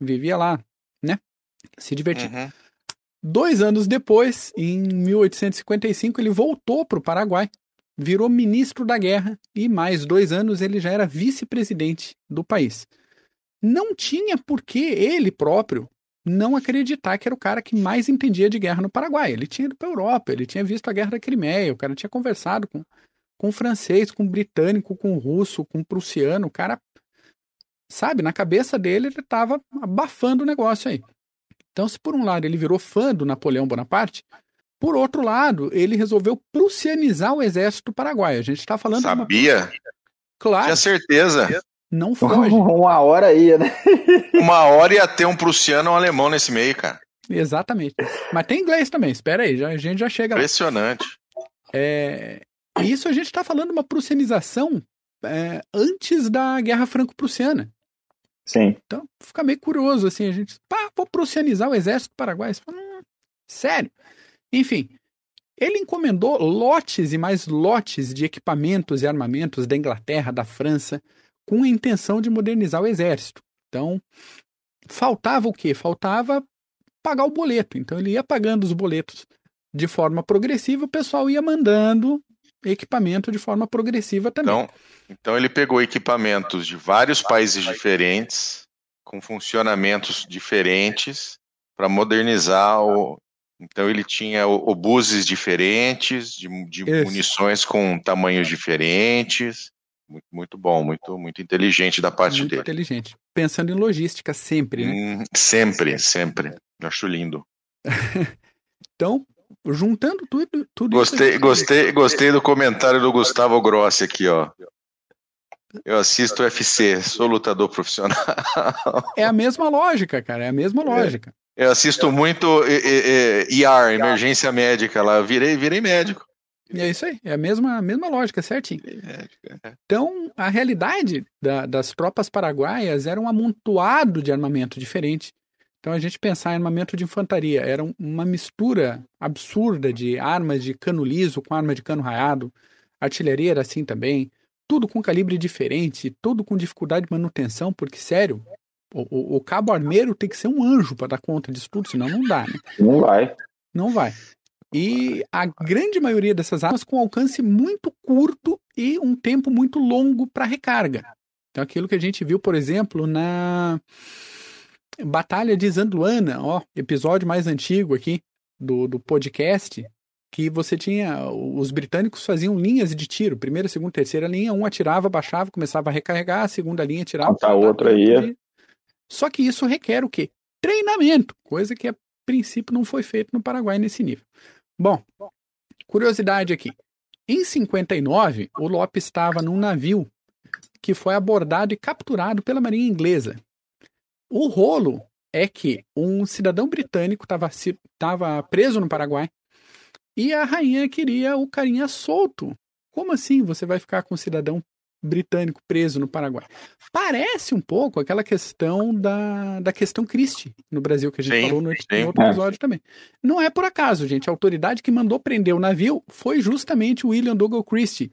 Vivia lá, né? Se divertindo. Uhum. Dois anos depois, em 1855, ele voltou para o Paraguai, virou ministro da guerra e mais dois anos ele já era vice-presidente do país. Não tinha por que ele próprio não acreditar que era o cara que mais entendia de guerra no Paraguai. Ele tinha ido para a Europa, ele tinha visto a guerra da Crimeia, o cara tinha conversado com, com o francês, com o britânico, com o russo, com o prussiano. O cara, sabe, na cabeça dele ele estava abafando o negócio aí. Então, se por um lado ele virou fã do Napoleão Bonaparte, por outro lado, ele resolveu prussianizar o exército paraguaio. A gente está falando. Sabia? Uma... Claro. Tinha certeza. Não foge. Uma hora ia, né? Uma hora ia ter um prussiano ou um alemão nesse meio, cara. Exatamente. Mas tem inglês também, espera aí, já, a gente já chega Impressionante. lá. É, isso a gente está falando uma prussianização é, antes da Guerra Franco-Prussiana. Sim. Então, fica meio curioso, assim, a gente, pá, vou prussianizar o exército paraguaio. Hum, sério. Enfim, ele encomendou lotes e mais lotes de equipamentos e armamentos da Inglaterra, da França, com a intenção de modernizar o exército. Então, faltava o quê? Faltava pagar o boleto. Então, ele ia pagando os boletos de forma progressiva, o pessoal ia mandando equipamento de forma progressiva também. Então, então ele pegou equipamentos de vários países diferentes, com funcionamentos diferentes, para modernizar o. Então ele tinha obuses diferentes, de, de munições com tamanhos diferentes. Muito, muito bom, muito, muito inteligente da parte muito dele. Muito inteligente. Pensando em logística sempre, né? Hum, sempre, sempre. Eu acho lindo. então, juntando tudo, tudo gostei, isso. Gostei, gostei do comentário do Gustavo Grossi aqui, ó. Eu assisto UFC, sou lutador profissional. É a mesma lógica, cara, é a mesma lógica. Eu assisto muito ER, emergência médica lá, virei, virei médico. E é isso aí, é a mesma, a mesma lógica, certinho. É. Então, a realidade da, das tropas paraguaias era um amontoado de armamento diferente. Então, a gente pensar em armamento de infantaria, era uma mistura absurda de armas de cano liso com arma de cano raiado, artilharia era assim também, tudo com calibre diferente, tudo com dificuldade de manutenção, porque, sério, o, o, o cabo armeiro tem que ser um anjo para dar conta disso tudo, senão não dá, né? Não vai. Não vai. E a grande maioria dessas armas com alcance muito curto e um tempo muito longo para recarga. Então, aquilo que a gente viu, por exemplo, na Batalha de Zanduana, ó, episódio mais antigo aqui do, do podcast, que você tinha. Os britânicos faziam linhas de tiro. Primeira, segunda, terceira linha, um atirava, baixava, começava a recarregar, a segunda linha tirava. A outra aí. Só que isso requer o quê? Treinamento, coisa que a princípio não foi feito no Paraguai nesse nível. Bom, curiosidade aqui. Em 59, o Lopes estava num navio que foi abordado e capturado pela Marinha Inglesa. O rolo é que um cidadão britânico estava preso no Paraguai e a rainha queria o carinha solto. Como assim você vai ficar com um cidadão britânico preso no Paraguai? Parece um pouco aquela questão da, da questão Christie no Brasil, que a gente sim, falou no, no outro episódio também. Não é por acaso, gente. A autoridade que mandou prender o navio foi justamente o William Douglas Christie.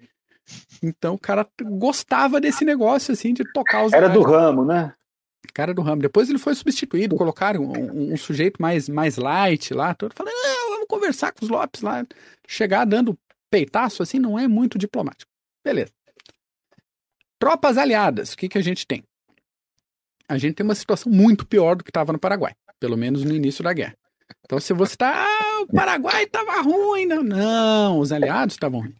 Então o cara gostava desse negócio, assim, de tocar os. Era do ramo, né? Cara do ramo. Depois ele foi substituído, colocaram um, um, um sujeito mais, mais light lá, todo falando, ah, vamos conversar com os Lopes lá. Chegar dando peitaço assim não é muito diplomático. Beleza. Tropas aliadas, o que, que a gente tem? A gente tem uma situação muito pior do que estava no Paraguai, pelo menos no início da guerra. Então, se você está, ah, o Paraguai estava ruim, não, não, os aliados estavam ruins.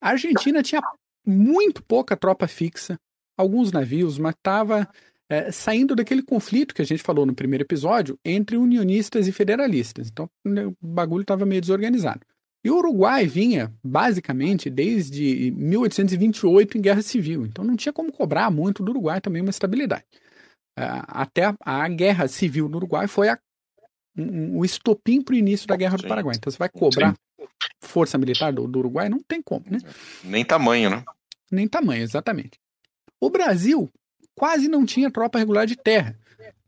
A Argentina tinha muito pouca tropa fixa, alguns navios, mas estava é, saindo daquele conflito que a gente falou no primeiro episódio entre unionistas e federalistas. Então né, o bagulho estava meio desorganizado. E o Uruguai vinha, basicamente, desde 1828 em guerra civil. Então não tinha como cobrar muito do Uruguai também uma estabilidade. até a, a, guerra civil no Uruguai foi a, um, o estopim para o início da guerra do Paraguai. Então você vai cobrar Sim. força militar do, do Uruguai? Não tem como, né? Nem tamanho, né? Nem tamanho, exatamente. O Brasil quase não tinha tropa regular de terra,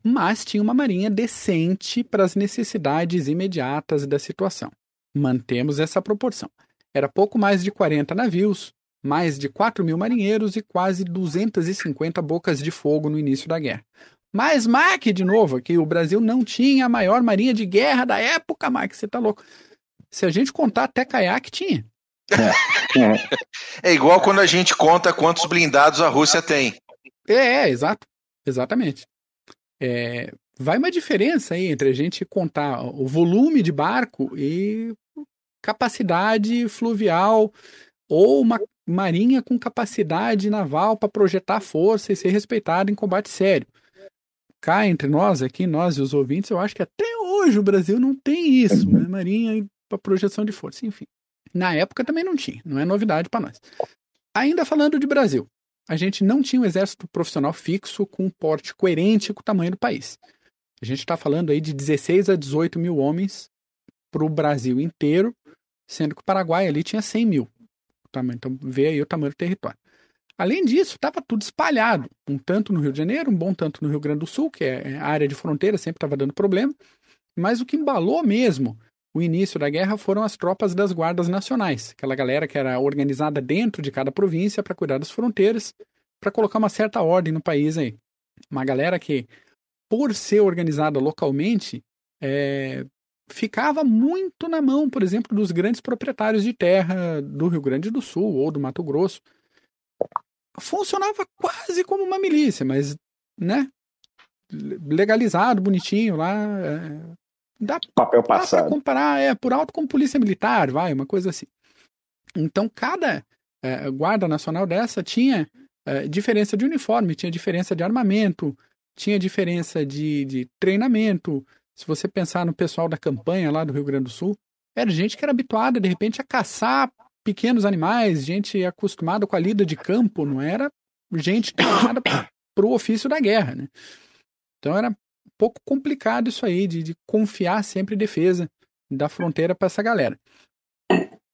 mas tinha uma marinha decente para as necessidades imediatas da situação. Mantemos essa proporção. Era pouco mais de 40 navios, mais de 4 mil marinheiros e quase 250 bocas de fogo no início da guerra. Mas, Mac, de novo, que o Brasil não tinha a maior marinha de guerra da época, Mac, você tá louco. Se a gente contar até caiaque, tinha. É, é. é igual quando a gente conta quantos blindados a Rússia tem. É, é exato. Exatamente. É, vai uma diferença aí entre a gente contar o volume de barco e capacidade fluvial ou uma marinha com capacidade naval para projetar força e ser respeitada em combate sério. Cá entre nós aqui, nós e os ouvintes, eu acho que até hoje o Brasil não tem isso, né? Marinha para projeção de força, enfim. Na época também não tinha, não é novidade para nós. Ainda falando de Brasil, a gente não tinha um exército profissional fixo com um porte coerente com o tamanho do país. A gente está falando aí de 16 a 18 mil homens para o Brasil inteiro, sendo que o Paraguai ali tinha 100 mil. Então vê aí o tamanho do território. Além disso, estava tudo espalhado, um tanto no Rio de Janeiro, um bom tanto no Rio Grande do Sul, que é, é a área de fronteira, sempre estava dando problema. Mas o que embalou mesmo o início da guerra foram as tropas das guardas nacionais, aquela galera que era organizada dentro de cada província para cuidar das fronteiras, para colocar uma certa ordem no país aí. Uma galera que, por ser organizada localmente, é, ficava muito na mão, por exemplo, dos grandes proprietários de terra do Rio Grande do Sul ou do Mato Grosso. Funcionava quase como uma milícia, mas, né? Legalizado, bonitinho lá. É, dá, Papel passado. Dá comparar, é, por alto como polícia militar, vai, uma coisa assim. Então, cada é, guarda nacional dessa tinha é, diferença de uniforme, tinha diferença de armamento, tinha diferença de, de treinamento, se você pensar no pessoal da campanha lá do Rio Grande do Sul, era gente que era habituada, de repente, a caçar pequenos animais, gente acostumada com a lida de campo, não era gente treinada para o ofício da guerra, né? Então era pouco complicado isso aí, de, de confiar sempre em defesa da fronteira para essa galera.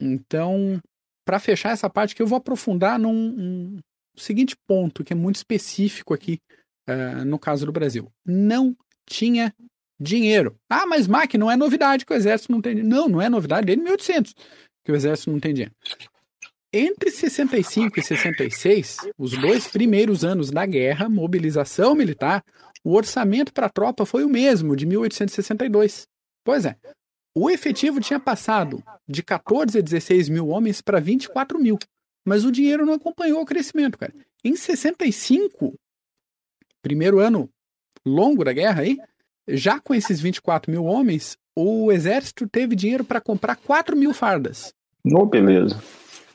Então, para fechar essa parte que eu vou aprofundar num um seguinte ponto, que é muito específico aqui uh, no caso do Brasil. Não tinha dinheiro. Ah, mas Mac, não é novidade que o exército não tem dinheiro. Não, não é novidade desde 1800 que o exército não tem dinheiro. Entre 65 e 66, os dois primeiros anos da guerra, mobilização militar, o orçamento para a tropa foi o mesmo, de 1862. Pois é, o efetivo tinha passado de 14 a 16 mil homens para 24 mil, mas o dinheiro não acompanhou o crescimento, cara. Em 65, primeiro ano longo da guerra aí, já com esses 24 mil homens, o exército teve dinheiro para comprar 4 mil fardas. Oh, beleza.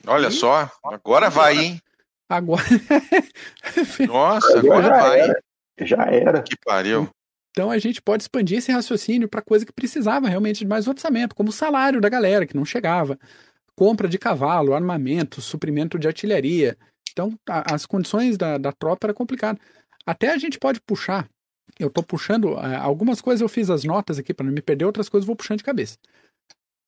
Olha e... só, agora vai, hein? Agora. Nossa, agora já vai. Era. Já era. Que pariu. Então a gente pode expandir esse raciocínio para coisa que precisava realmente de mais orçamento, como o salário da galera que não chegava, compra de cavalo, armamento, suprimento de artilharia. Então a, as condições da, da tropa era complicado. Até a gente pode puxar eu tô puxando. Uh, algumas coisas eu fiz as notas aqui para não me perder, outras coisas eu vou puxando de cabeça.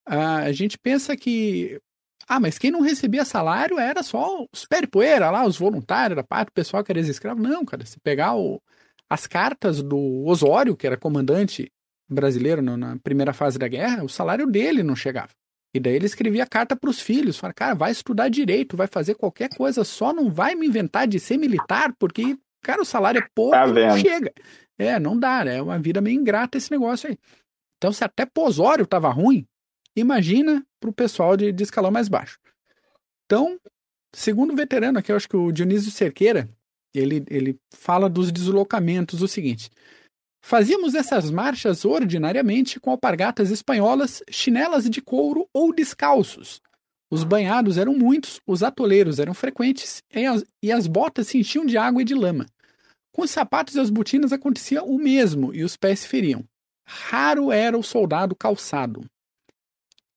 Uh, a gente pensa que. Ah, mas quem não recebia salário era só os pé poeira lá, os voluntários da parte, o pessoal que era escravo. Não, cara, se pegar o, as cartas do Osório, que era comandante brasileiro na primeira fase da guerra, o salário dele não chegava. E daí ele escrevia carta para os filhos, fala, cara, vai estudar direito, vai fazer qualquer coisa, só não vai me inventar de ser militar, porque, cara, o salário é pouco, tá não chega. É, não dá, né? É uma vida meio ingrata esse negócio aí. Então, se até Posório tava ruim, imagina para o pessoal de, de escalão mais baixo. Então, segundo o veterano aqui, eu acho que o Dionísio Cerqueira, ele, ele fala dos deslocamentos o seguinte. Fazíamos essas marchas ordinariamente com alpargatas espanholas, chinelas de couro ou descalços. Os banhados eram muitos, os atoleiros eram frequentes e as, e as botas se enchiam de água e de lama. Com os sapatos e as botinas acontecia o mesmo e os pés se feriam. Raro era o soldado calçado.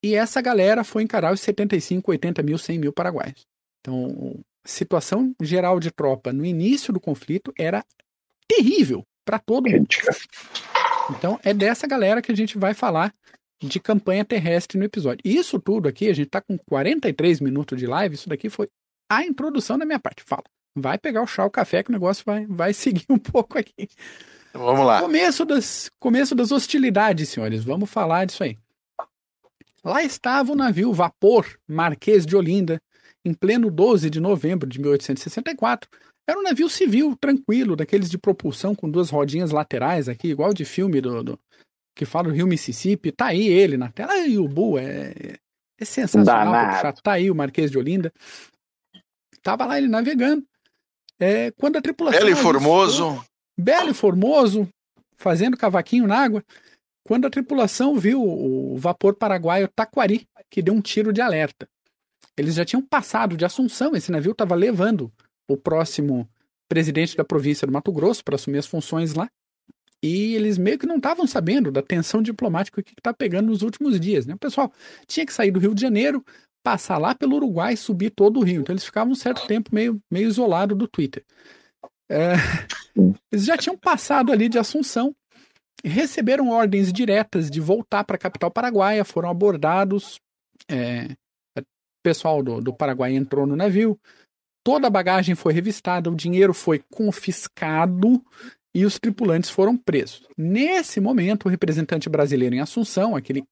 E essa galera foi encarar os 75, 80 mil, 100 mil paraguaios. Então, situação geral de tropa no início do conflito era terrível. para todo mundo. Então é dessa galera que a gente vai falar de campanha terrestre no episódio. Isso tudo aqui, a gente tá com 43 minutos de live, isso daqui foi a introdução da minha parte. Fala. Vai pegar o chá, o café, que o negócio vai, vai seguir um pouco aqui. Vamos lá. Começo das, começo das hostilidades, senhores. Vamos falar disso aí. Lá estava o navio Vapor Marquês de Olinda, em pleno 12 de novembro de 1864. Era um navio civil, tranquilo, daqueles de propulsão com duas rodinhas laterais aqui, igual de filme do, do que fala do Rio Mississippi. Tá aí ele na tela. Aí o Bu é, é sensacional. Tá aí o Marquês de Olinda. Tava lá ele navegando. É, quando a tripulação. Belo e Formoso. Belo e Formoso, fazendo cavaquinho na água. Quando a tripulação viu o vapor paraguaio Taquari, que deu um tiro de alerta. Eles já tinham passado de Assunção, esse navio estava levando o próximo presidente da província do Mato Grosso para assumir as funções lá. E eles meio que não estavam sabendo da tensão diplomática que está pegando nos últimos dias. Né? O pessoal tinha que sair do Rio de Janeiro, passar lá pelo Uruguai e subir todo o Rio. Então eles ficavam um certo tempo meio, meio isolado do Twitter. É, eles já tinham passado ali de Assunção receberam ordens diretas de voltar para a capital paraguaia, foram abordados. É, pessoal do, do Paraguai entrou no navio, toda a bagagem foi revistada, o dinheiro foi confiscado e os tripulantes foram presos. Nesse momento, o representante brasileiro em Assunção, aquele.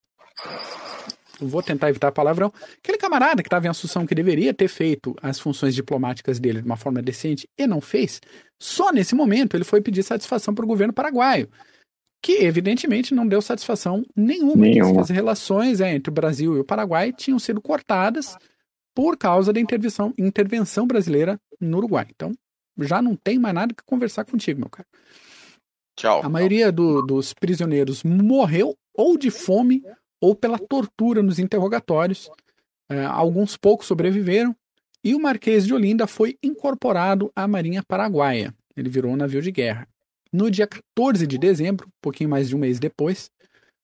Vou tentar evitar palavrão. Aquele camarada que estava em Assunção, que deveria ter feito as funções diplomáticas dele de uma forma decente e não fez, só nesse momento ele foi pedir satisfação para o governo paraguaio que evidentemente não deu satisfação nenhuma. nenhuma. As relações é, entre o Brasil e o Paraguai tinham sido cortadas por causa da intervenção, intervenção brasileira no Uruguai. Então, já não tem mais nada que conversar contigo, meu cara. Tchau. A maioria do, dos prisioneiros morreu ou de fome ou pela tortura nos interrogatórios. É, alguns poucos sobreviveram e o Marquês de Olinda foi incorporado à Marinha Paraguaia. Ele virou um navio de guerra. No dia 14 de dezembro, um pouquinho mais de um mês depois,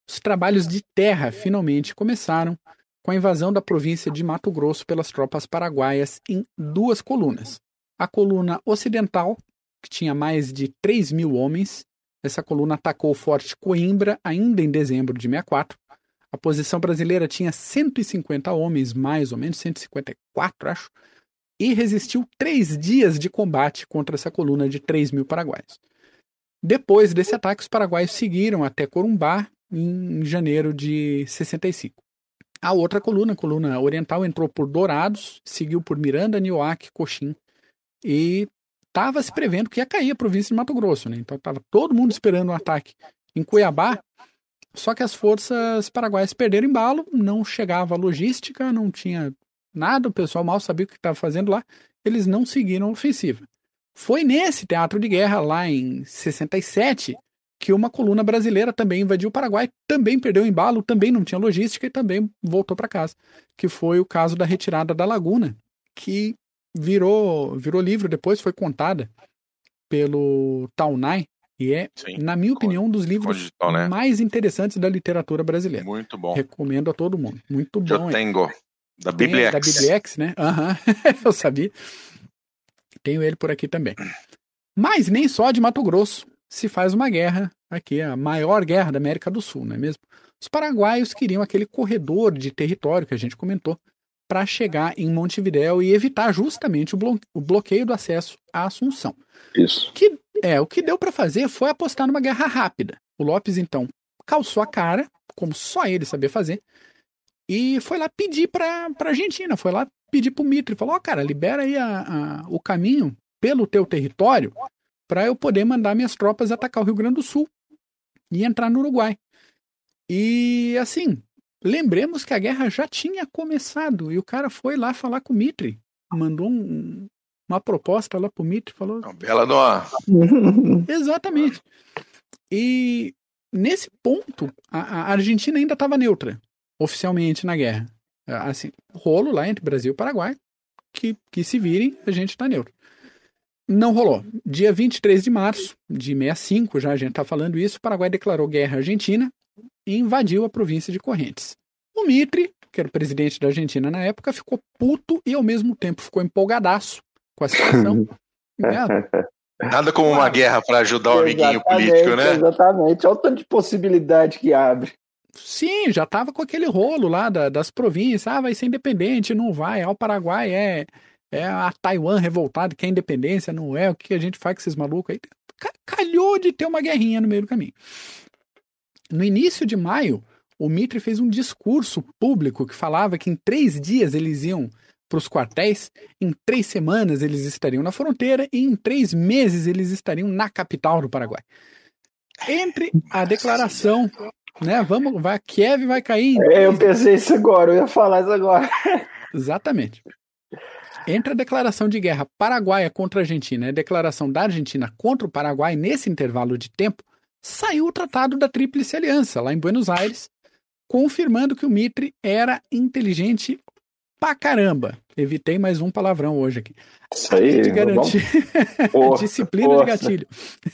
os trabalhos de terra finalmente começaram com a invasão da província de Mato Grosso pelas tropas paraguaias em duas colunas. A coluna ocidental, que tinha mais de 3 mil homens, essa coluna atacou o Forte Coimbra ainda em dezembro de 64. A posição brasileira tinha 150 homens, mais ou menos, 154, acho, e resistiu três dias de combate contra essa coluna de 3 mil paraguaios. Depois desse ataque, os paraguaios seguiram até Corumbá em janeiro de 65. A outra coluna, a coluna oriental, entrou por Dourados, seguiu por Miranda, Nioaque, Coxim e estava se prevendo que ia cair a província de Mato Grosso. Né? Então estava todo mundo esperando um ataque em Cuiabá, só que as forças paraguaias perderam embalo, não chegava logística, não tinha nada, o pessoal mal sabia o que estava fazendo lá, eles não seguiram a ofensiva. Foi nesse teatro de guerra, lá em 67, que uma coluna brasileira também invadiu o Paraguai, também perdeu o embalo, também não tinha logística e também voltou para casa. Que foi o caso da retirada da Laguna, que virou, virou livro depois, foi contada pelo Taunay, e é, Sim, na minha opinião, um dos livros digital, né? mais interessantes da literatura brasileira. Muito bom. Recomendo a todo mundo. Muito bom. Eu tenho. Da Bibliex. Da Bibliex, né? Aham, uhum. eu sabia. Tenho ele por aqui também. Mas nem só de Mato Grosso se faz uma guerra aqui, a maior guerra da América do Sul, não é mesmo? Os paraguaios queriam aquele corredor de território que a gente comentou para chegar em Montevidéu e evitar justamente o, blo o bloqueio do acesso à Assunção. Isso. Que, é, o que deu para fazer foi apostar numa guerra rápida. O Lopes, então, calçou a cara, como só ele sabia fazer, e foi lá pedir para a Argentina, foi lá pedir pro Mitre, falou, ó, oh, cara, libera aí a, a, o caminho pelo teu território para eu poder mandar minhas tropas atacar o Rio Grande do Sul e entrar no Uruguai. E assim, lembremos que a guerra já tinha começado e o cara foi lá falar com o Mitre, mandou um, uma proposta lá pro Mitre, falou. Uma bela noa. Exatamente. E nesse ponto, a, a Argentina ainda estava neutra, oficialmente na guerra. É, assim, rolo lá entre Brasil e Paraguai, que, que se virem, a gente tá neutro. Não rolou. Dia 23 de março de 65, já a gente tá falando isso, o Paraguai declarou guerra à Argentina e invadiu a província de Correntes. O Mitre, que era o presidente da Argentina na época, ficou puto e ao mesmo tempo ficou empolgadaço com a situação. é, Nada como uma guerra para ajudar o amiguinho político, né? Exatamente. Olha o tanto de possibilidade que abre. Sim, já tava com aquele rolo lá da, das províncias. Ah, vai ser independente, não vai. Ah, o Paraguai é, é a Taiwan revoltada, que é independência, não é. O que a gente faz com esses malucos aí? Calhou de ter uma guerrinha no meio do caminho. No início de maio, o Mitre fez um discurso público que falava que em três dias eles iam para os quartéis, em três semanas eles estariam na fronteira e em três meses eles estariam na capital do Paraguai. Entre a declaração né? Vamos, vai, Kiev vai cair. É, eu pensei isso agora, eu ia falar isso agora. Exatamente. Entre a declaração de guerra paraguaia contra a Argentina e a declaração da Argentina contra o Paraguai, nesse intervalo de tempo, saiu o Tratado da Tríplice Aliança, lá em Buenos Aires, confirmando que o Mitre era inteligente pra caramba. Evitei mais um palavrão hoje aqui. Isso aí, de garantir disciplina de gatilho.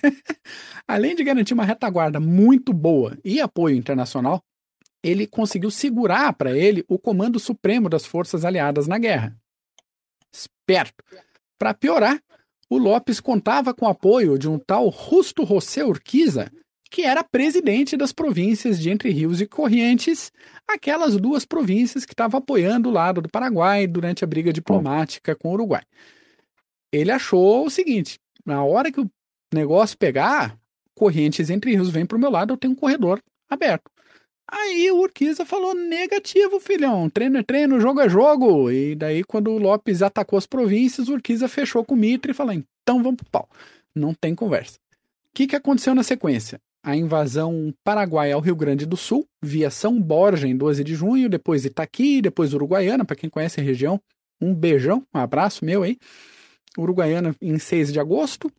Além de garantir uma retaguarda muito boa e apoio internacional, ele conseguiu segurar para ele o comando supremo das forças aliadas na guerra. Esperto. Para piorar, o Lopes contava com o apoio de um tal Justo José Urquiza, que era presidente das províncias de Entre Rios e Corrientes, aquelas duas províncias que estavam apoiando o lado do Paraguai durante a briga diplomática com o Uruguai. Ele achou o seguinte: na hora que o negócio pegar, Corrientes Entre Rios vem para o meu lado, eu tenho um corredor aberto. Aí o Urquiza falou negativo, filhão. Treino é treino, jogo é jogo. E daí, quando o Lopes atacou as províncias, o Urquiza fechou com o Mitre e falou: então vamos pro pau. Não tem conversa. O que, que aconteceu na sequência? A invasão paraguaia ao Rio Grande do Sul, via São Borja em 12 de junho, depois Itaqui, depois Uruguaiana, para quem conhece a região, um beijão, um abraço meu aí. Uruguaiana em 6 de agosto,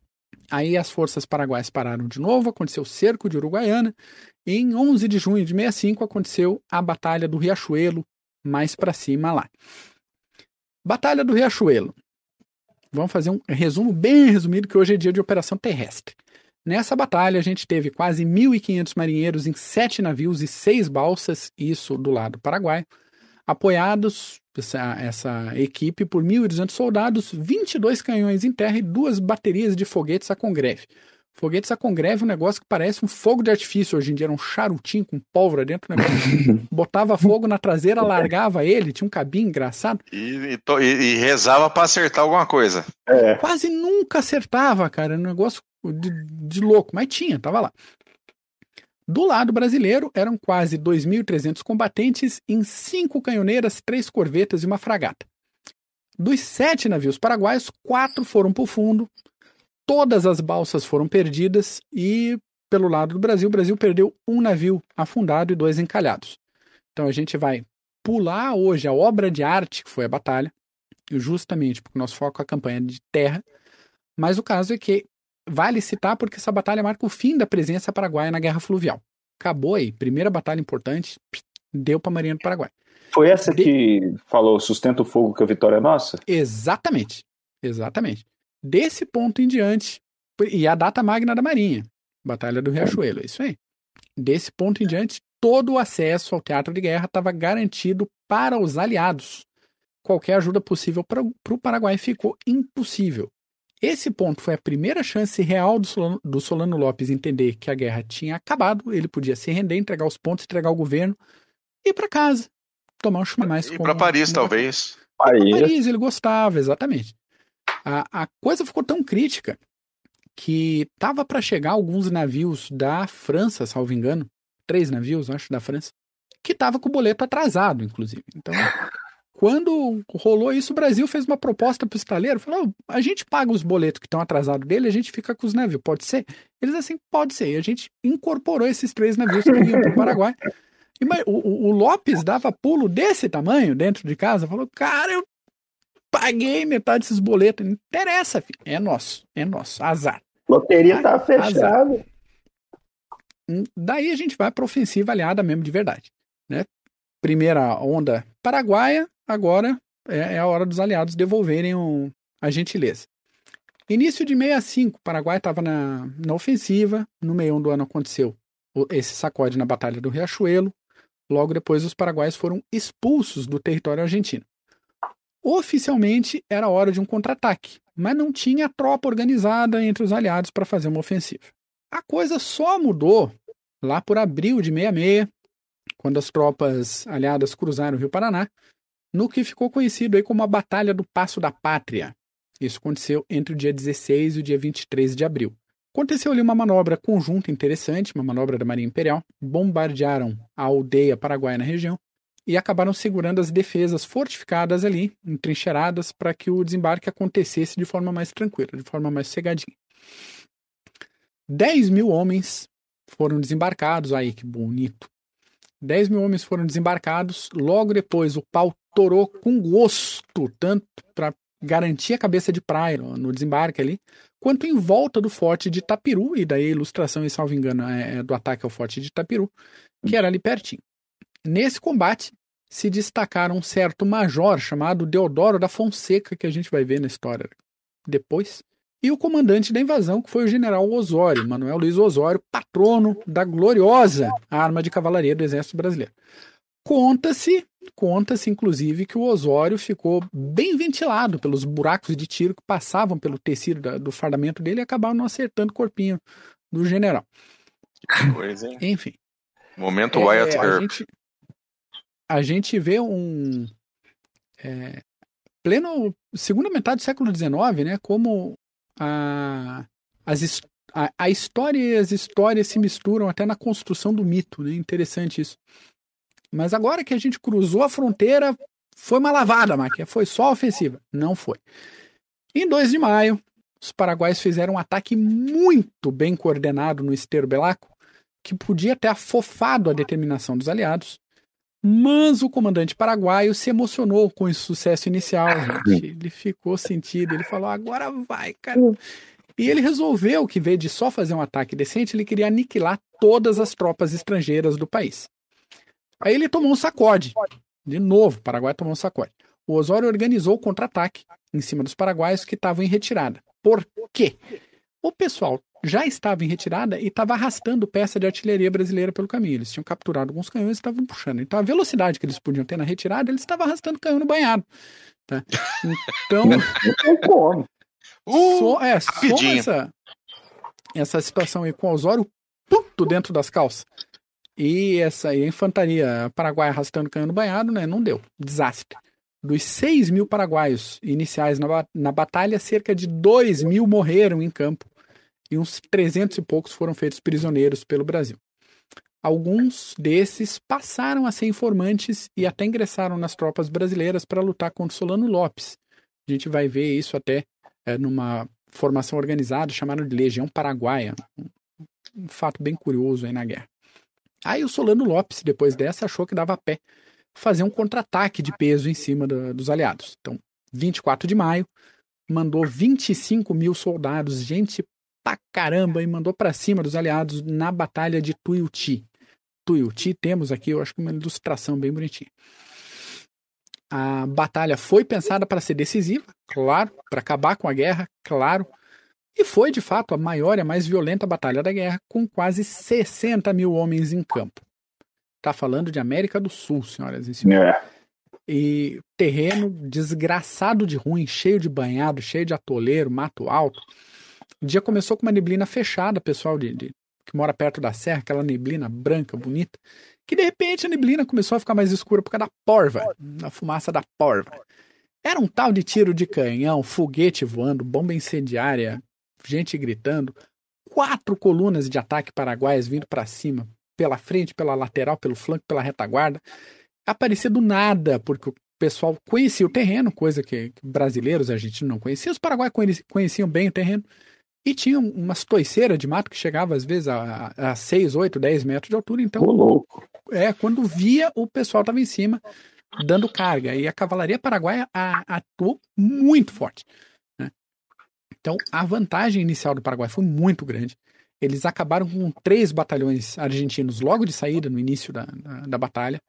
aí as forças paraguaias pararam de novo, aconteceu o cerco de Uruguaiana, e em 11 de junho de 65 aconteceu a Batalha do Riachuelo, mais para cima lá. Batalha do Riachuelo. Vamos fazer um resumo bem resumido, que hoje é dia de operação terrestre. Nessa batalha, a gente teve quase 1.500 marinheiros em sete navios e seis balsas, isso do lado paraguaio, apoiados, essa, essa equipe, por 1.200 soldados, 22 canhões em terra e duas baterias de foguetes a congreve. Foguetes a congreve é um negócio que parece um fogo de artifício hoje em dia, era um charutinho com pólvora dentro, né? botava fogo na traseira, largava ele, tinha um cabinho engraçado. E, e, e rezava para acertar alguma coisa. É. Quase nunca acertava, cara, um negócio de, de louco, mas tinha, tava lá. Do lado brasileiro, eram quase 2.300 combatentes em cinco canhoneiras, três corvetas e uma fragata. Dos sete navios paraguaios, quatro foram para o fundo, todas as balsas foram perdidas e, pelo lado do Brasil, o Brasil perdeu um navio afundado e dois encalhados. Então a gente vai pular hoje a obra de arte que foi a batalha, justamente porque o nosso foco é a campanha de terra, mas o caso é que Vale citar porque essa batalha marca o fim da presença paraguaia na Guerra Fluvial. Acabou aí, primeira batalha importante, deu para a Marinha do Paraguai. Foi essa de... que falou sustenta o fogo que a vitória é nossa? Exatamente, exatamente. Desse ponto em diante, e a data magna da Marinha, Batalha do Riachuelo, é isso aí. Desse ponto em diante, todo o acesso ao teatro de guerra estava garantido para os aliados. Qualquer ajuda possível para o Paraguai ficou impossível. Esse ponto foi a primeira chance real do Solano, do Solano Lopes entender que a guerra tinha acabado, ele podia se render, entregar os pontos, entregar o governo e ir para casa, tomar um chumé mais. E para Paris, talvez. Paris. Paris, ele gostava, exatamente. A, a coisa ficou tão crítica que tava para chegar alguns navios da França, salvo engano, três navios, acho, da França, que tava com o boleto atrasado, inclusive. Então, quando rolou isso, o Brasil fez uma proposta para o estaleiro, falou, a gente paga os boletos que estão atrasados dele, a gente fica com os navios, pode ser? Eles assim, pode ser. E a gente incorporou esses três navios que iam para o Paraguai. E, o, o, Lopes dava pulo desse tamanho dentro de casa, falou, cara, eu paguei metade desses boletos. Não interessa, filho. é nosso, é nosso, azar. Loteria tá fechada. Hum, daí a gente vai para ofensiva aliada mesmo de verdade. Né? Primeira onda paraguaia, agora é, é a hora dos aliados devolverem a gentileza. Início de 65, o Paraguai estava na, na ofensiva. No meio do ano aconteceu esse sacode na Batalha do Riachuelo. Logo depois, os paraguaios foram expulsos do território argentino. Oficialmente era hora de um contra-ataque, mas não tinha tropa organizada entre os aliados para fazer uma ofensiva. A coisa só mudou lá por abril de 66, quando as tropas aliadas cruzaram o Rio Paraná, no que ficou conhecido aí como a Batalha do Passo da Pátria. Isso aconteceu entre o dia 16 e o dia 23 de abril. Aconteceu ali uma manobra conjunta interessante, uma manobra da Marinha Imperial. Bombardearam a aldeia paraguaia na região e acabaram segurando as defesas fortificadas ali, entrincheiradas, para que o desembarque acontecesse de forma mais tranquila, de forma mais cegadinha. 10 mil homens foram desembarcados, aí que bonito. 10 mil homens foram desembarcados, logo depois o pau torou com gosto, tanto para garantir a cabeça de praia no desembarque ali, quanto em volta do forte de Itapiru, e daí a ilustração, e salvo engano, é, é do ataque ao forte de Itapiru, que era ali pertinho. Nesse combate se destacaram um certo major chamado Deodoro da Fonseca, que a gente vai ver na história depois, e o comandante da invasão, que foi o general Osório, Manuel Luiz Osório, patrono da gloriosa arma de cavalaria do Exército Brasileiro. Conta-se, conta-se inclusive que o Osório ficou bem ventilado pelos buracos de tiro que passavam pelo tecido da, do fardamento dele e acabaram não acertando o corpinho do general. Que coisa, hein? Enfim. Momento Wyatt é, a Earp. gente, a gente vê um é, pleno segunda metade do século XIX, né? Como a, as, a, a história e as histórias se misturam até na construção do mito, né? Interessante isso. Mas agora que a gente cruzou a fronteira, foi uma lavada, máquina. Foi só ofensiva. Não foi. Em 2 de maio, os paraguaios fizeram um ataque muito bem coordenado no esteiro Belaco, que podia ter afofado a determinação dos aliados. Mas o comandante paraguaio se emocionou com esse sucesso inicial, gente. Ele ficou sentido, ele falou: agora vai, cara. E ele resolveu que, em vez de só fazer um ataque decente, ele queria aniquilar todas as tropas estrangeiras do país. Aí ele tomou um sacode. De novo, o Paraguai tomou um sacode. O Osório organizou o contra-ataque em cima dos paraguaios que estavam em retirada. Por quê? O pessoal já estava em retirada e estava arrastando peça de artilharia brasileira pelo caminho. Eles tinham capturado alguns canhões e estavam puxando. Então, a velocidade que eles podiam ter na retirada, eles estavam arrastando canhão no banhado. tá? Então, Não tem como. Uh, só, é, só rapidinho. essa, essa situação aí com o Osório puto dentro das calças. E essa aí, a infantaria paraguaia arrastando canhão banhado, né? Não deu. Desastre. Dos 6 mil paraguaios iniciais na, na batalha, cerca de 2 mil morreram em campo e uns 300 e poucos foram feitos prisioneiros pelo Brasil. Alguns desses passaram a ser informantes e até ingressaram nas tropas brasileiras para lutar contra Solano Lopes. A gente vai ver isso até é, numa formação organizada chamada de Legião Paraguaia. Um fato bem curioso aí na guerra. Aí o Solano Lopes, depois dessa, achou que dava pé fazer um contra-ataque de peso em cima da- dos aliados. Então, 24 de maio, mandou 25 mil soldados, gente pra caramba, e mandou para cima dos aliados na Batalha de Tuiuti. Tuiuti, temos aqui, eu acho que uma ilustração bem bonitinha. A batalha foi pensada para ser decisiva, claro, para acabar com a guerra, claro, e foi de fato a maior e a mais violenta batalha da guerra, com quase 60 mil homens em campo. Tá falando de América do Sul, senhoras e senhores. É. E terreno desgraçado de ruim, cheio de banhado, cheio de atoleiro, mato alto. O dia começou com uma neblina fechada, pessoal de, de- que mora perto da serra, aquela neblina branca, bonita, que de repente a neblina começou a ficar mais escura por causa da porva, da fumaça da porva. Era um tal de tiro de canhão, foguete voando, bomba incendiária, gente gritando, quatro colunas de ataque paraguaias vindo para cima, pela frente, pela lateral, pelo flanco, pela retaguarda. Aparecia do nada, porque o pessoal conhecia o terreno, coisa que, que brasileiros, argentinos não conheciam. Os paraguaios conheci- conheciam bem o terreno. E tinham umas toiceiras de mato que chegava às vezes a, a 6, 8, 10 metros de altura. Então, Ô, louco. é, quando via, o pessoal estava em cima dando carga. E a cavalaria paraguaia a- atuou muito forte. Então, a vantagem inicial do Paraguai foi muito grande. Eles acabaram com três batalhões argentinos logo de saída, no início da, da, da batalha.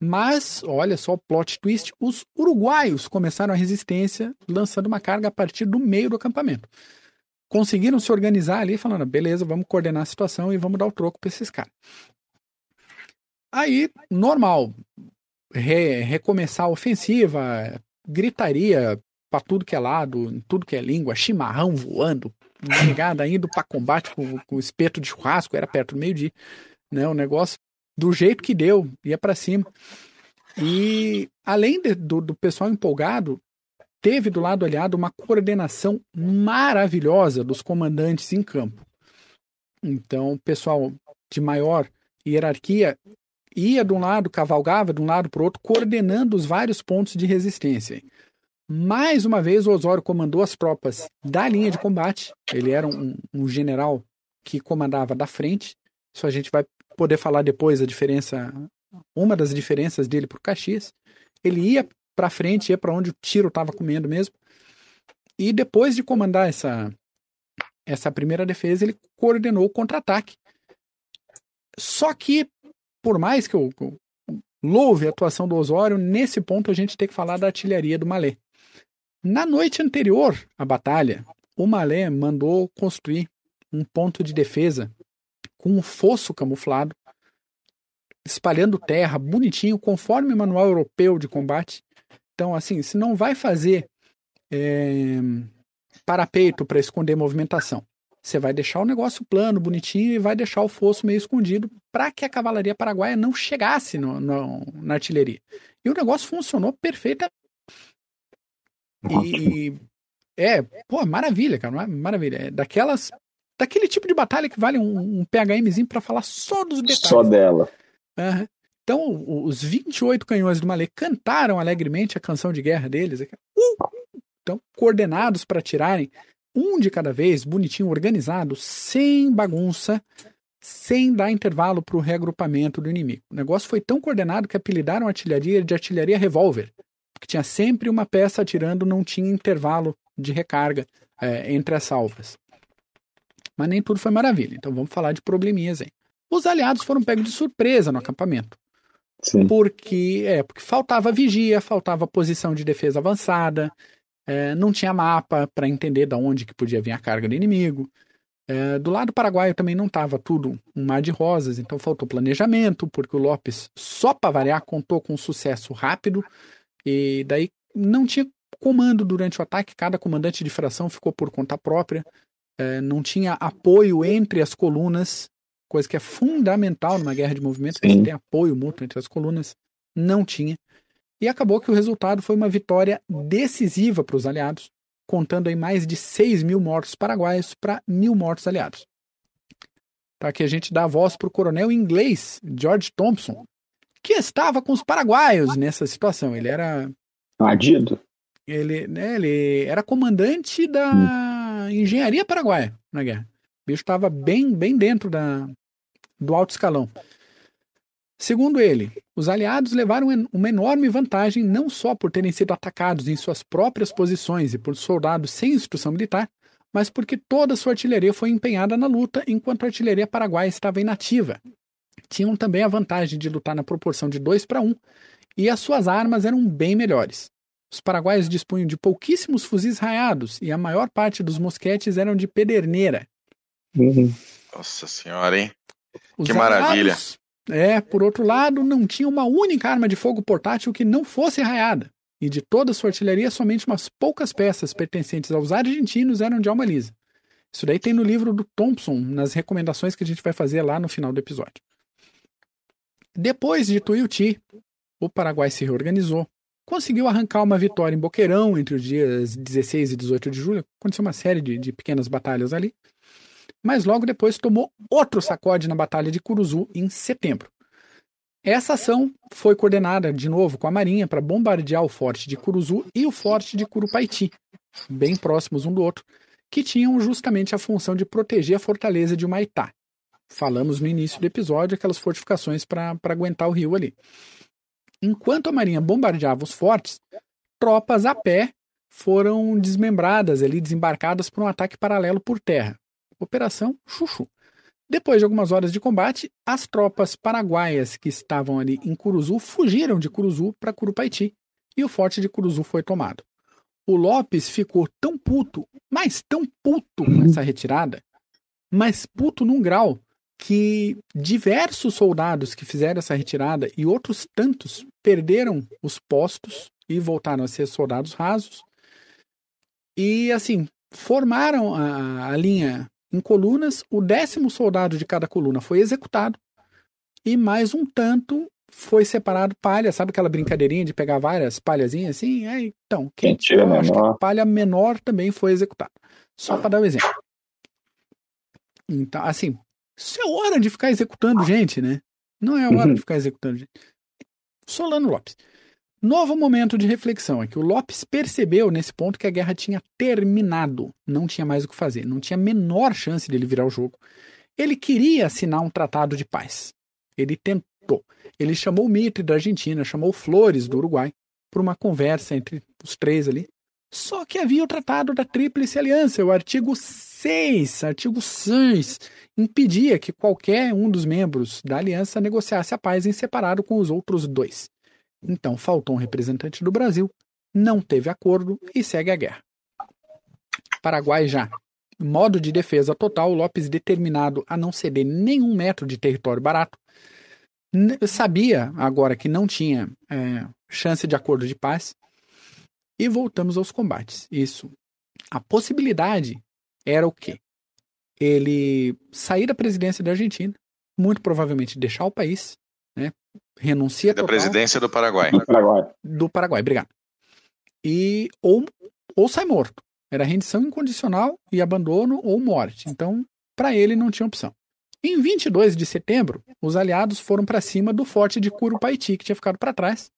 Mas, olha só o plot twist: os uruguaios começaram a resistência lançando uma carga a partir do meio do acampamento. Conseguiram se organizar ali, falando: beleza, vamos coordenar a situação e vamos dar o troco para esses caras. Aí, normal, re- recomeçar a ofensiva, gritaria para tudo que é lado, tudo que é língua, chimarrão voando, negada indo para combate com, com espeto de churrasco, era perto do meio-dia, né? O negócio do jeito que deu, ia para cima. E além de, do, do pessoal empolgado, teve do lado aliado uma coordenação maravilhosa dos comandantes em campo. Então, o pessoal de maior hierarquia ia de um lado, cavalgava de um lado para o outro, coordenando os vários pontos de resistência. Mais uma vez, o Osório comandou as tropas da linha de combate. Ele era um, um general que comandava da frente. Isso a gente vai poder falar depois a diferença, uma das diferenças dele para o Caxias. Ele ia para frente, ia para onde o tiro estava comendo mesmo. E depois de comandar essa, essa primeira defesa, ele coordenou o contra-ataque. Só que, por mais que eu, eu louve a atuação do Osório, nesse ponto a gente tem que falar da artilharia do Malé. Na noite anterior à batalha, o Malé mandou construir um ponto de defesa com um fosso camuflado, espalhando terra bonitinho, conforme o manual europeu de combate. Então, assim, se não vai fazer é, parapeito para esconder movimentação, você vai deixar o negócio plano, bonitinho, e vai deixar o fosso meio escondido para que a cavalaria paraguaia não chegasse no, no, na artilharia. E o negócio funcionou perfeitamente e, é, pô, maravilha, cara, maravilha. É daquelas, daquele tipo de batalha que vale um, um PHMzinho para falar só dos detalhes. Só dela. Uhum. Então, os 28 canhões do Malê cantaram alegremente a canção de guerra deles. Uh! Então, coordenados para tirarem um de cada vez, bonitinho, organizado, sem bagunça, sem dar intervalo para o reagrupamento do inimigo. O negócio foi tão coordenado que apelidaram a artilharia de artilharia revólver porque tinha sempre uma peça atirando, não tinha intervalo de recarga é, entre as salvas. Mas nem tudo foi maravilha, então vamos falar de probleminhas aí. Os aliados foram pegos de surpresa no acampamento. Sim. Porque, é, porque faltava vigia, faltava posição de defesa avançada, é, não tinha mapa para entender de onde que podia vir a carga do inimigo. É, do lado paraguaio também não estava tudo um mar de rosas, então faltou planejamento, porque o Lopes, só para variar, contou com um sucesso rápido e daí não tinha comando durante o ataque, cada comandante de fração ficou por conta própria, é, não tinha apoio entre as colunas, coisa que é fundamental numa guerra de movimento, você tem apoio mútuo entre as colunas, não tinha. E acabou que o resultado foi uma vitória decisiva para os aliados, contando aí mais de 6 mil mortos paraguaios para mil mortos aliados. Tá, aqui a gente dá a voz para o coronel inglês George Thompson, que estava com os paraguaios nessa situação. Ele era. Ardido? Ele, né, ele era comandante da hum. engenharia paraguaia na guerra. O bicho estava bem, bem dentro da, do alto escalão. Segundo ele, os aliados levaram uma enorme vantagem não só por terem sido atacados em suas próprias posições e por soldados sem instrução militar, mas porque toda sua artilharia foi empenhada na luta enquanto a artilharia paraguaia estava inativa tinham também a vantagem de lutar na proporção de 2 para 1 e as suas armas eram bem melhores. Os paraguaios dispunham de pouquíssimos fuzis raiados e a maior parte dos mosquetes eram de pederneira. Uhum. Nossa senhora, hein? Os que maravilha. é, por outro lado, não tinha uma única arma de fogo portátil que não fosse raiada. E de toda a sua artilharia, somente umas poucas peças pertencentes aos argentinos eram de alma lisa. Isso daí tem no livro do Thompson, nas recomendações que a gente vai fazer lá no final do episódio. Depois de Tuiuti, o Paraguai se reorganizou, conseguiu arrancar uma vitória em Boqueirão entre os dias 16 e 18 de julho. Aconteceu uma série de, de pequenas batalhas ali. Mas logo depois tomou outro sacode na Batalha de Curuzu em setembro. Essa ação foi coordenada de novo com a Marinha para bombardear o forte de Curuzu e o forte de Curupaiti, bem próximos um do outro, que tinham justamente a função de proteger a fortaleza de Humaitá falamos no início do episódio, aquelas fortificações para aguentar o rio ali. Enquanto a marinha bombardeava os fortes, tropas a pé foram desmembradas ali, desembarcadas por um ataque paralelo por terra. Operação Chuchu. Depois de algumas horas de combate, as tropas paraguaias que estavam ali em Curuzu fugiram de Curuzu para Curupaiti e o forte de Curuzu foi tomado. O Lopes ficou tão puto, mas tão puto com essa retirada, mas puto num grau que diversos soldados que fizeram essa retirada e outros tantos perderam os postos e voltaram a ser soldados rasos. E assim, formaram a, a linha em colunas, o décimo soldado de cada coluna foi executado e mais um tanto foi separado palha, sabe aquela brincadeirinha de pegar várias palhazinhas assim? É, então, quem, tira acho que a palha menor também foi executado. Só para dar um exemplo. Então, assim, isso é hora de ficar executando gente, né? Não é hora uhum. de ficar executando gente. Solano Lopes. Novo momento de reflexão é que o Lopes percebeu nesse ponto que a guerra tinha terminado, não tinha mais o que fazer, não tinha a menor chance dele virar o jogo. Ele queria assinar um tratado de paz. Ele tentou. Ele chamou o Mitre da Argentina, chamou Flores do Uruguai para uma conversa entre os três ali. Só que havia o tratado da Tríplice Aliança, o artigo 6, artigo 6, impedia que qualquer um dos membros da aliança negociasse a paz em separado com os outros dois. Então faltou um representante do Brasil, não teve acordo e segue a guerra. Paraguai já. Modo de defesa total, Lopes determinado a não ceder nenhum metro de território barato. Sabia agora que não tinha é, chance de acordo de paz. E voltamos aos combates. Isso. A possibilidade era o quê? Ele sair da presidência da Argentina, muito provavelmente deixar o país, né? Renuncia da presidência do Paraguai. Do Paraguai. Do Paraguai, obrigado. E ou ou sai morto. Era rendição incondicional e abandono ou morte. Então, para ele não tinha opção. Em 22 de setembro, os aliados foram para cima do forte de Curupaiti, que tinha ficado para trás,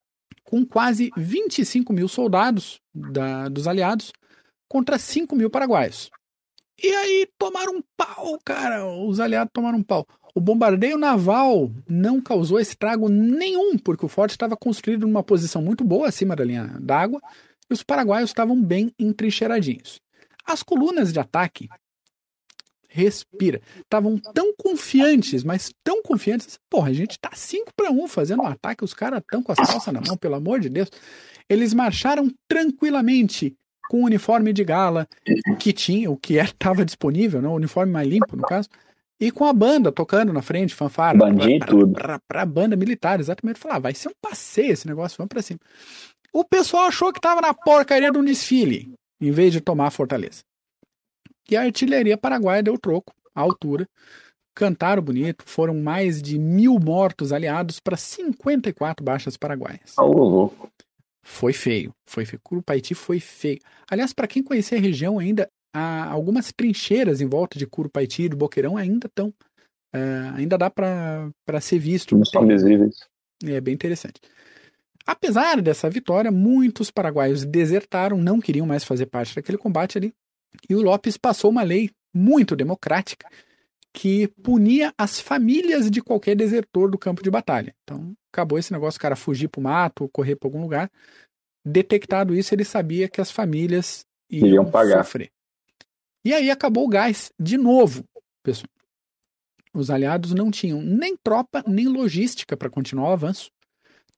com quase 25 mil soldados da, dos aliados contra 5 mil paraguaios. E aí tomaram um pau, cara. Os aliados tomaram um pau. O bombardeio naval não causou estrago nenhum, porque o forte estava construído numa posição muito boa acima da linha d'água e os paraguaios estavam bem entrincheiradinhos. As colunas de ataque, respira, estavam tão confiantes, mas tão confiantes, porra, a gente tá 5 para 1 fazendo um ataque, os caras estão com as calças na mão, pelo amor de Deus. Eles marcharam tranquilamente com o uniforme de gala que tinha, o que estava disponível, né, o uniforme mais limpo, no caso, e com a banda tocando na frente, fanfara. Pra, tudo. Pra, banda militar, exatamente. Falar, ah, vai ser um passeio esse negócio, vamos pra cima. O pessoal achou que tava na porcaria de um desfile, em vez de tomar a fortaleza. E a artilharia paraguaia deu troco, à altura. Cantaram bonito, foram mais de mil mortos aliados para 54 baixas paraguaias. Louco. Foi feio, foi feio. Curupaiti foi feio. Aliás, para quem conhecer a região ainda, há algumas trincheiras em volta de Curupaiti e do Boqueirão ainda estão. Uh, é, ainda dá para ser visto. Não são visíveis. É bem interessante. Apesar dessa vitória, muitos paraguaios desertaram, não queriam mais fazer parte daquele combate ali. E o Lopes passou uma lei muito democrática que punia as famílias de qualquer desertor do campo de batalha. Então, acabou esse negócio, o cara fugir para o mato, correr para algum lugar. Detectado isso, ele sabia que as famílias iam, iam pagar. sofrer. E aí acabou o gás de novo, pessoal. Os aliados não tinham nem tropa, nem logística para continuar o avanço.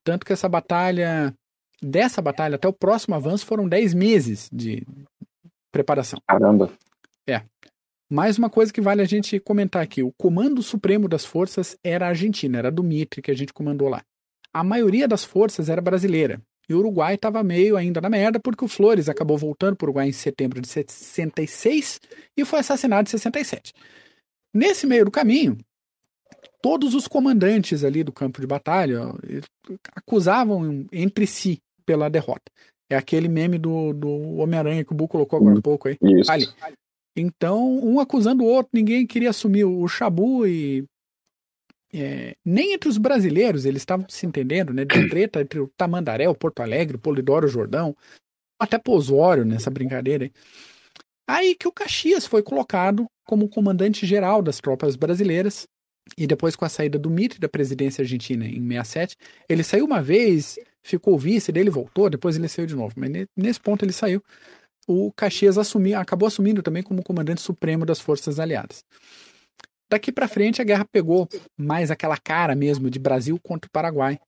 Tanto que essa batalha, dessa batalha até o próximo avanço, foram 10 meses de preparação. Caramba. É. Mais uma coisa que vale a gente comentar aqui: o Comando Supremo das Forças era argentino, era do Mitre que a gente comandou lá. A maioria das forças era brasileira. E o Uruguai estava meio ainda na merda, porque o Flores acabou voltando para o Uruguai em setembro de 66 e foi assassinado em 67. Nesse meio do caminho, todos os comandantes ali do campo de batalha acusavam entre si pela derrota. É aquele meme do, do Homem-Aranha que o Bu colocou agora há pouco aí. Isso. Ali. Então, um acusando o outro, ninguém queria assumir o Chabu e. É, nem entre os brasileiros eles estavam se entendendo, né? De treta entre o Tamandaré, o Porto Alegre, o Polidoro, o Jordão, até Posório nessa brincadeira aí. Aí que o Caxias foi colocado como comandante geral das tropas brasileiras e depois com a saída do Mitre da presidência argentina em 67, ele saiu uma vez, ficou vice dele, voltou, depois ele saiu de novo, mas nesse ponto ele saiu o Caxias assumi, acabou assumindo também como comandante supremo das forças aliadas. Daqui para frente a guerra pegou mais aquela cara mesmo de Brasil contra o Paraguai.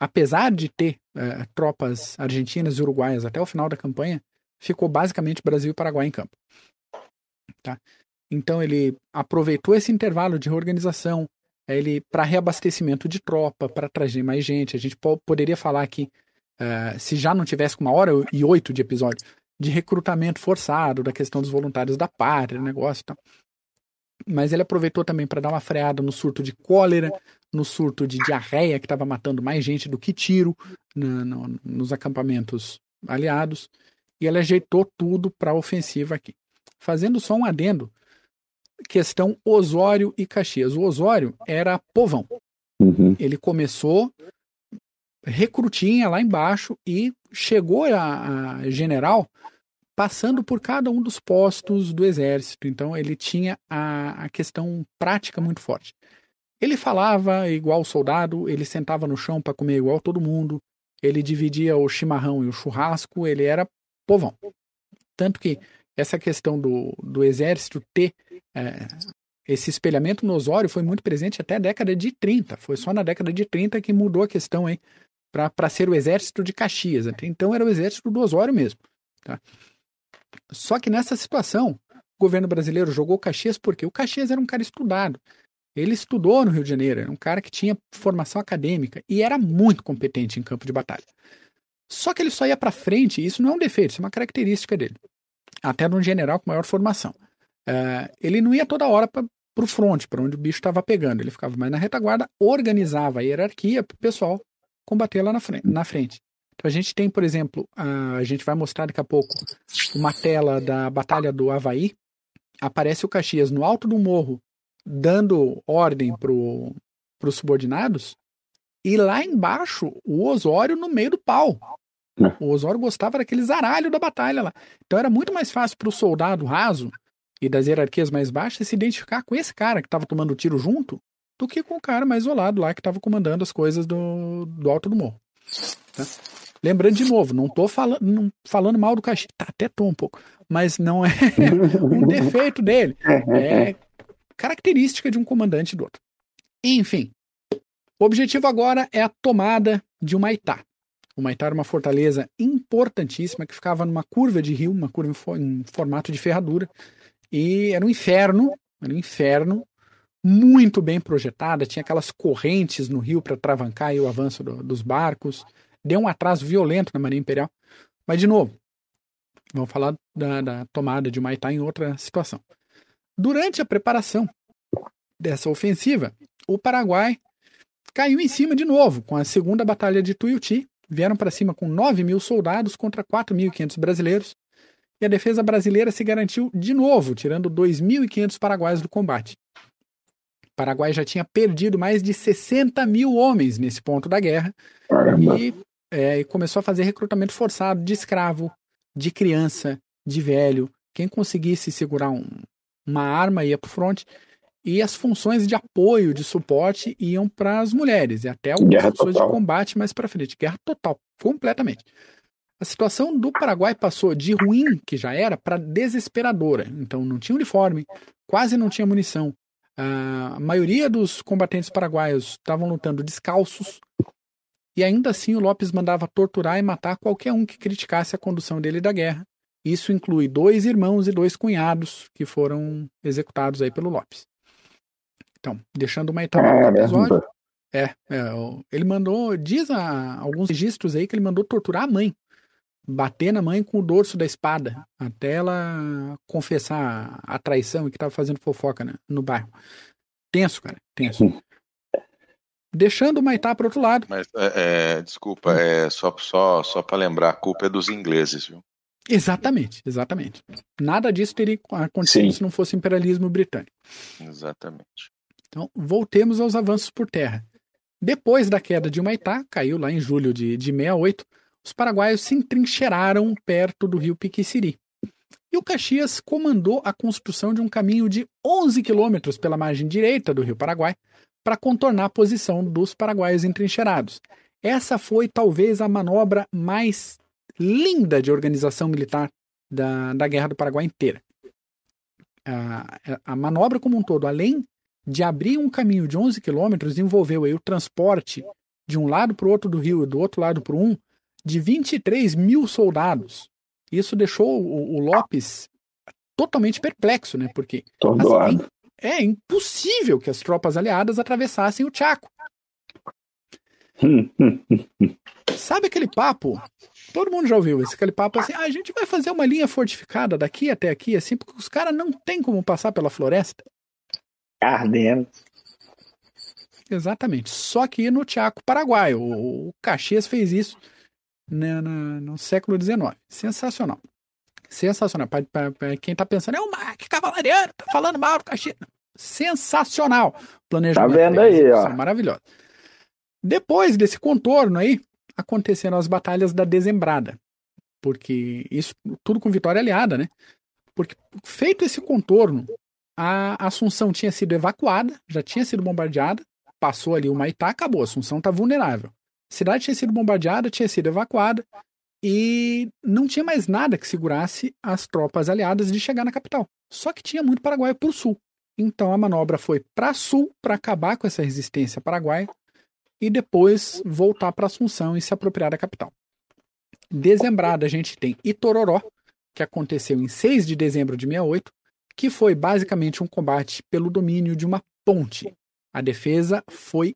Apesar de ter uh, tropas argentinas e uruguaias até o final da campanha, ficou basicamente Brasil e Paraguai em campo. Tá? Então ele aproveitou esse intervalo de reorganização ele para reabastecimento de tropa, para trazer mais gente. A gente poderia falar aqui uh, se já não tivesse uma hora e oito de episódio, de recrutamento forçado, da questão dos voluntários da pátria, negócio e tal. Mas ele aproveitou também para dar uma freada no surto de cólera, no surto de diarreia, que estava matando mais gente do que tiro na, no, nos acampamentos aliados, e ele ajeitou tudo para a ofensiva aqui. Fazendo só um adendo, questão Osório e Caxias. O Osório era povão. Uhum. Ele começou recrutinha lá embaixo e chegou a, a, general passando por cada um dos postos do exército. Então ele tinha a, a questão prática muito forte. Ele falava igual soldado, ele sentava no chão para comer igual todo mundo, ele dividia o chimarrão e o churrasco, ele era povão. Tanto que essa questão do, do exército ter é, esse espelhamento no Osório foi muito presente até a década de 30. Foi só na década de 30 que mudou a questão para ser o exército de Caxias. Até então era o exército do Osório mesmo. Tá? Só que nessa situação, o governo brasileiro jogou Caxias porque o Caxias era um cara estudado. Ele estudou no Rio de Janeiro, era um cara que tinha formação acadêmica e era muito competente em campo de batalha. Só que ele só ia para frente, e isso não é um defeito, isso é uma característica dele. Até um general com maior formação. Uh, ele não ia toda hora para o front, para onde o bicho estava pegando. Ele ficava mais na retaguarda, organizava a hierarquia para o pessoal combater lá na frente, na frente. Então a gente tem, por exemplo, a, a gente vai mostrar daqui a pouco uma tela da Batalha do Havaí. Aparece o Caxias no alto do morro, dando ordem para os subordinados, e lá embaixo o Osório no meio do pau. É. O Osório gostava daquele zaralho da batalha lá. Então era muito mais fácil para o soldado raso e das hierarquias mais baixas se identificar com esse cara que estava tomando tiro junto do que com o cara mais isolado lá que estava comandando as coisas do, do alto do morro. Tá? Lembrando de novo, não estou falando, não, falando mal do Caxias, tá, até tô um pouco, mas não é um defeito dele. É característica de um comandante do outro. Enfim, o objetivo agora é a tomada de Humaitá. Humaitá era uma fortaleza importantíssima que ficava numa curva de rio, uma curva em formato de ferradura, e era um inferno, era um inferno muito bem projetada, tinha aquelas correntes no rio para travancar o avanço do, dos barcos, deu um atraso violento na Marinha Imperial. Mas, de novo, vamos falar da, da tomada de Humaitá em outra situação. Durante a preparação dessa ofensiva, o Paraguai caiu em cima de novo com a segunda batalha de Tuiuti. Vieram para cima com 9 mil soldados contra 4.500 brasileiros. E a defesa brasileira se garantiu de novo, tirando 2.500 paraguaios do combate. O Paraguai já tinha perdido mais de 60 mil homens nesse ponto da guerra e, é, e, começou a fazer recrutamento forçado de escravo, de criança, de velho. Quem conseguisse segurar um, uma arma ia para o fronte e as funções de apoio, de suporte iam para as mulheres e até algumas guerra funções total. de combate mais para frente. Guerra total, completamente. A situação do Paraguai passou de ruim, que já era, para desesperadora. Então não tinha uniforme, quase não tinha munição, a maioria dos combatentes paraguaios estavam lutando descalços, e ainda assim o Lopes mandava torturar e matar qualquer um que criticasse a condução dele da guerra. Isso inclui dois irmãos e dois cunhados que foram executados aí pelo Lopes. Então, deixando uma etapa do episódio. É, é, ele mandou, diz a, alguns registros aí que ele mandou torturar a mãe bater na mãe com o dorso da espada, até ela confessar a traição e que estava fazendo fofoca né, no bairro. Tenso, cara, tenso. Deixando o Maitá para outro lado. Mas, é, é, desculpa, é só, só, só para lembrar, a culpa é dos ingleses, viu? Exatamente, exatamente. Nada disso teria acontecido Sim. se não fosse imperialismo britânico. Exatamente. Então, voltemos aos avanços por terra. Depois da queda de Humaitá, caiu lá em julho de, de 68, os paraguaios se entrincheiraram perto do rio Piquiciri. E o Caxias comandou a construção de um caminho de 11 quilômetros pela margem direita do rio Paraguai para contornar a posição dos paraguaios entrincheirados. Essa foi talvez a manobra mais linda de organização militar da, da Guerra do Paraguai inteira. A, a manobra como um todo, além de abrir um caminho de 11 quilômetros, envolveu aí o transporte de um lado para o outro do rio e do outro lado para um de 23 mil soldados. Isso deixou o, o Lopes totalmente perplexo, né? Porque assim, é, é impossível que as tropas aliadas atravessassem o Chaco. sabe aquele papo? Todo mundo já ouviu esse aquele papo assim, ah, a gente vai fazer uma linha fortificada daqui até aqui, assim, porque os caras não tem como passar pela floresta. Ardendo. Exatamente. Só que no Tiaco Paraguai, o, o Caxias fez isso né, no, no século XIX. Sensacional. Sensacional. Para quem tá pensando, é o Mark Cavalariano, tá falando mal do Caxias. Sensacional. Planejamento. Tá vendo aí, ó. Maravilhoso. Depois desse contorno aí, aconteceram as batalhas da Dezembrada. Porque isso, tudo com vitória aliada, né? Porque feito esse contorno, a Assunção tinha sido evacuada, já tinha sido bombardeada, passou ali o Maitá, acabou. A Assunção está vulnerável. A cidade tinha sido bombardeada, tinha sido evacuada e não tinha mais nada que segurasse as tropas aliadas de chegar na capital. Só que tinha muito paraguaio para o sul. Então a manobra foi para sul para acabar com essa resistência paraguaia e depois voltar para Assunção e se apropriar da capital. Dezembrada a gente tem Itororó, que aconteceu em 6 de dezembro de 68, que foi basicamente um combate pelo domínio de uma ponte. A defesa foi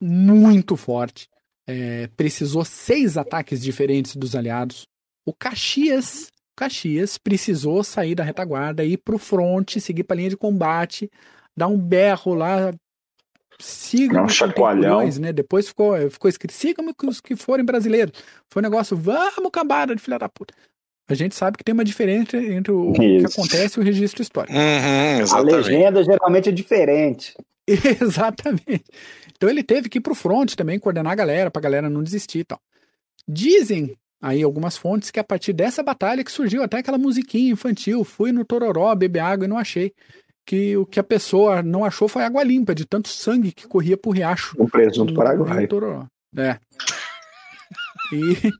muito forte. É, precisou seis ataques diferentes dos aliados. O Caxias, Caxias precisou sair da retaguarda, ir para o fronte, seguir para a linha de combate, dar um berro lá, sigam um chacoalhão. né? Depois ficou, ficou escrito, sigam os que forem brasileiros. Foi um negócio, vamos cambada de filha da puta. A gente sabe que tem uma diferença entre o Isso. que acontece e o registro histórico. Uhum, a legenda geralmente é diferente. exatamente. Então ele teve que ir pro front também, coordenar a galera, pra galera não desistir e tal. Dizem aí algumas fontes que a partir dessa batalha que surgiu até aquela musiquinha infantil, fui no Tororó beber água e não achei que o que a pessoa não achou foi água limpa, de tanto sangue que corria por riacho. O presunto no, paraguaio. É. E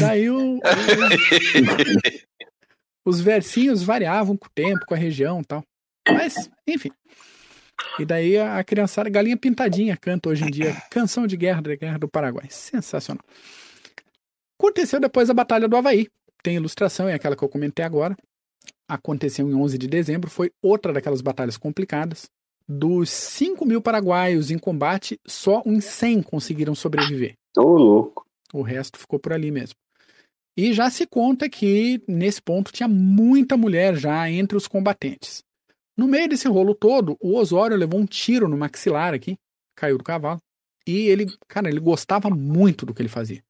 daí o, os versinhos variavam com o tempo, com a região e tal. Mas, enfim. E daí a criançada, galinha pintadinha, canta hoje em dia canção de guerra da Guerra do Paraguai. Sensacional. Aconteceu depois a Batalha do Havaí. Tem ilustração, é aquela que eu comentei agora aconteceu em 11 de dezembro, foi outra daquelas batalhas complicadas. Dos 5 mil paraguaios em combate, só uns 100 conseguiram sobreviver. Tô louco. O resto ficou por ali mesmo. E já se conta que nesse ponto tinha muita mulher já entre os combatentes. No meio desse rolo todo, o Osório levou um tiro no maxilar aqui, caiu do cavalo. E ele, cara, ele gostava muito do que ele fazia.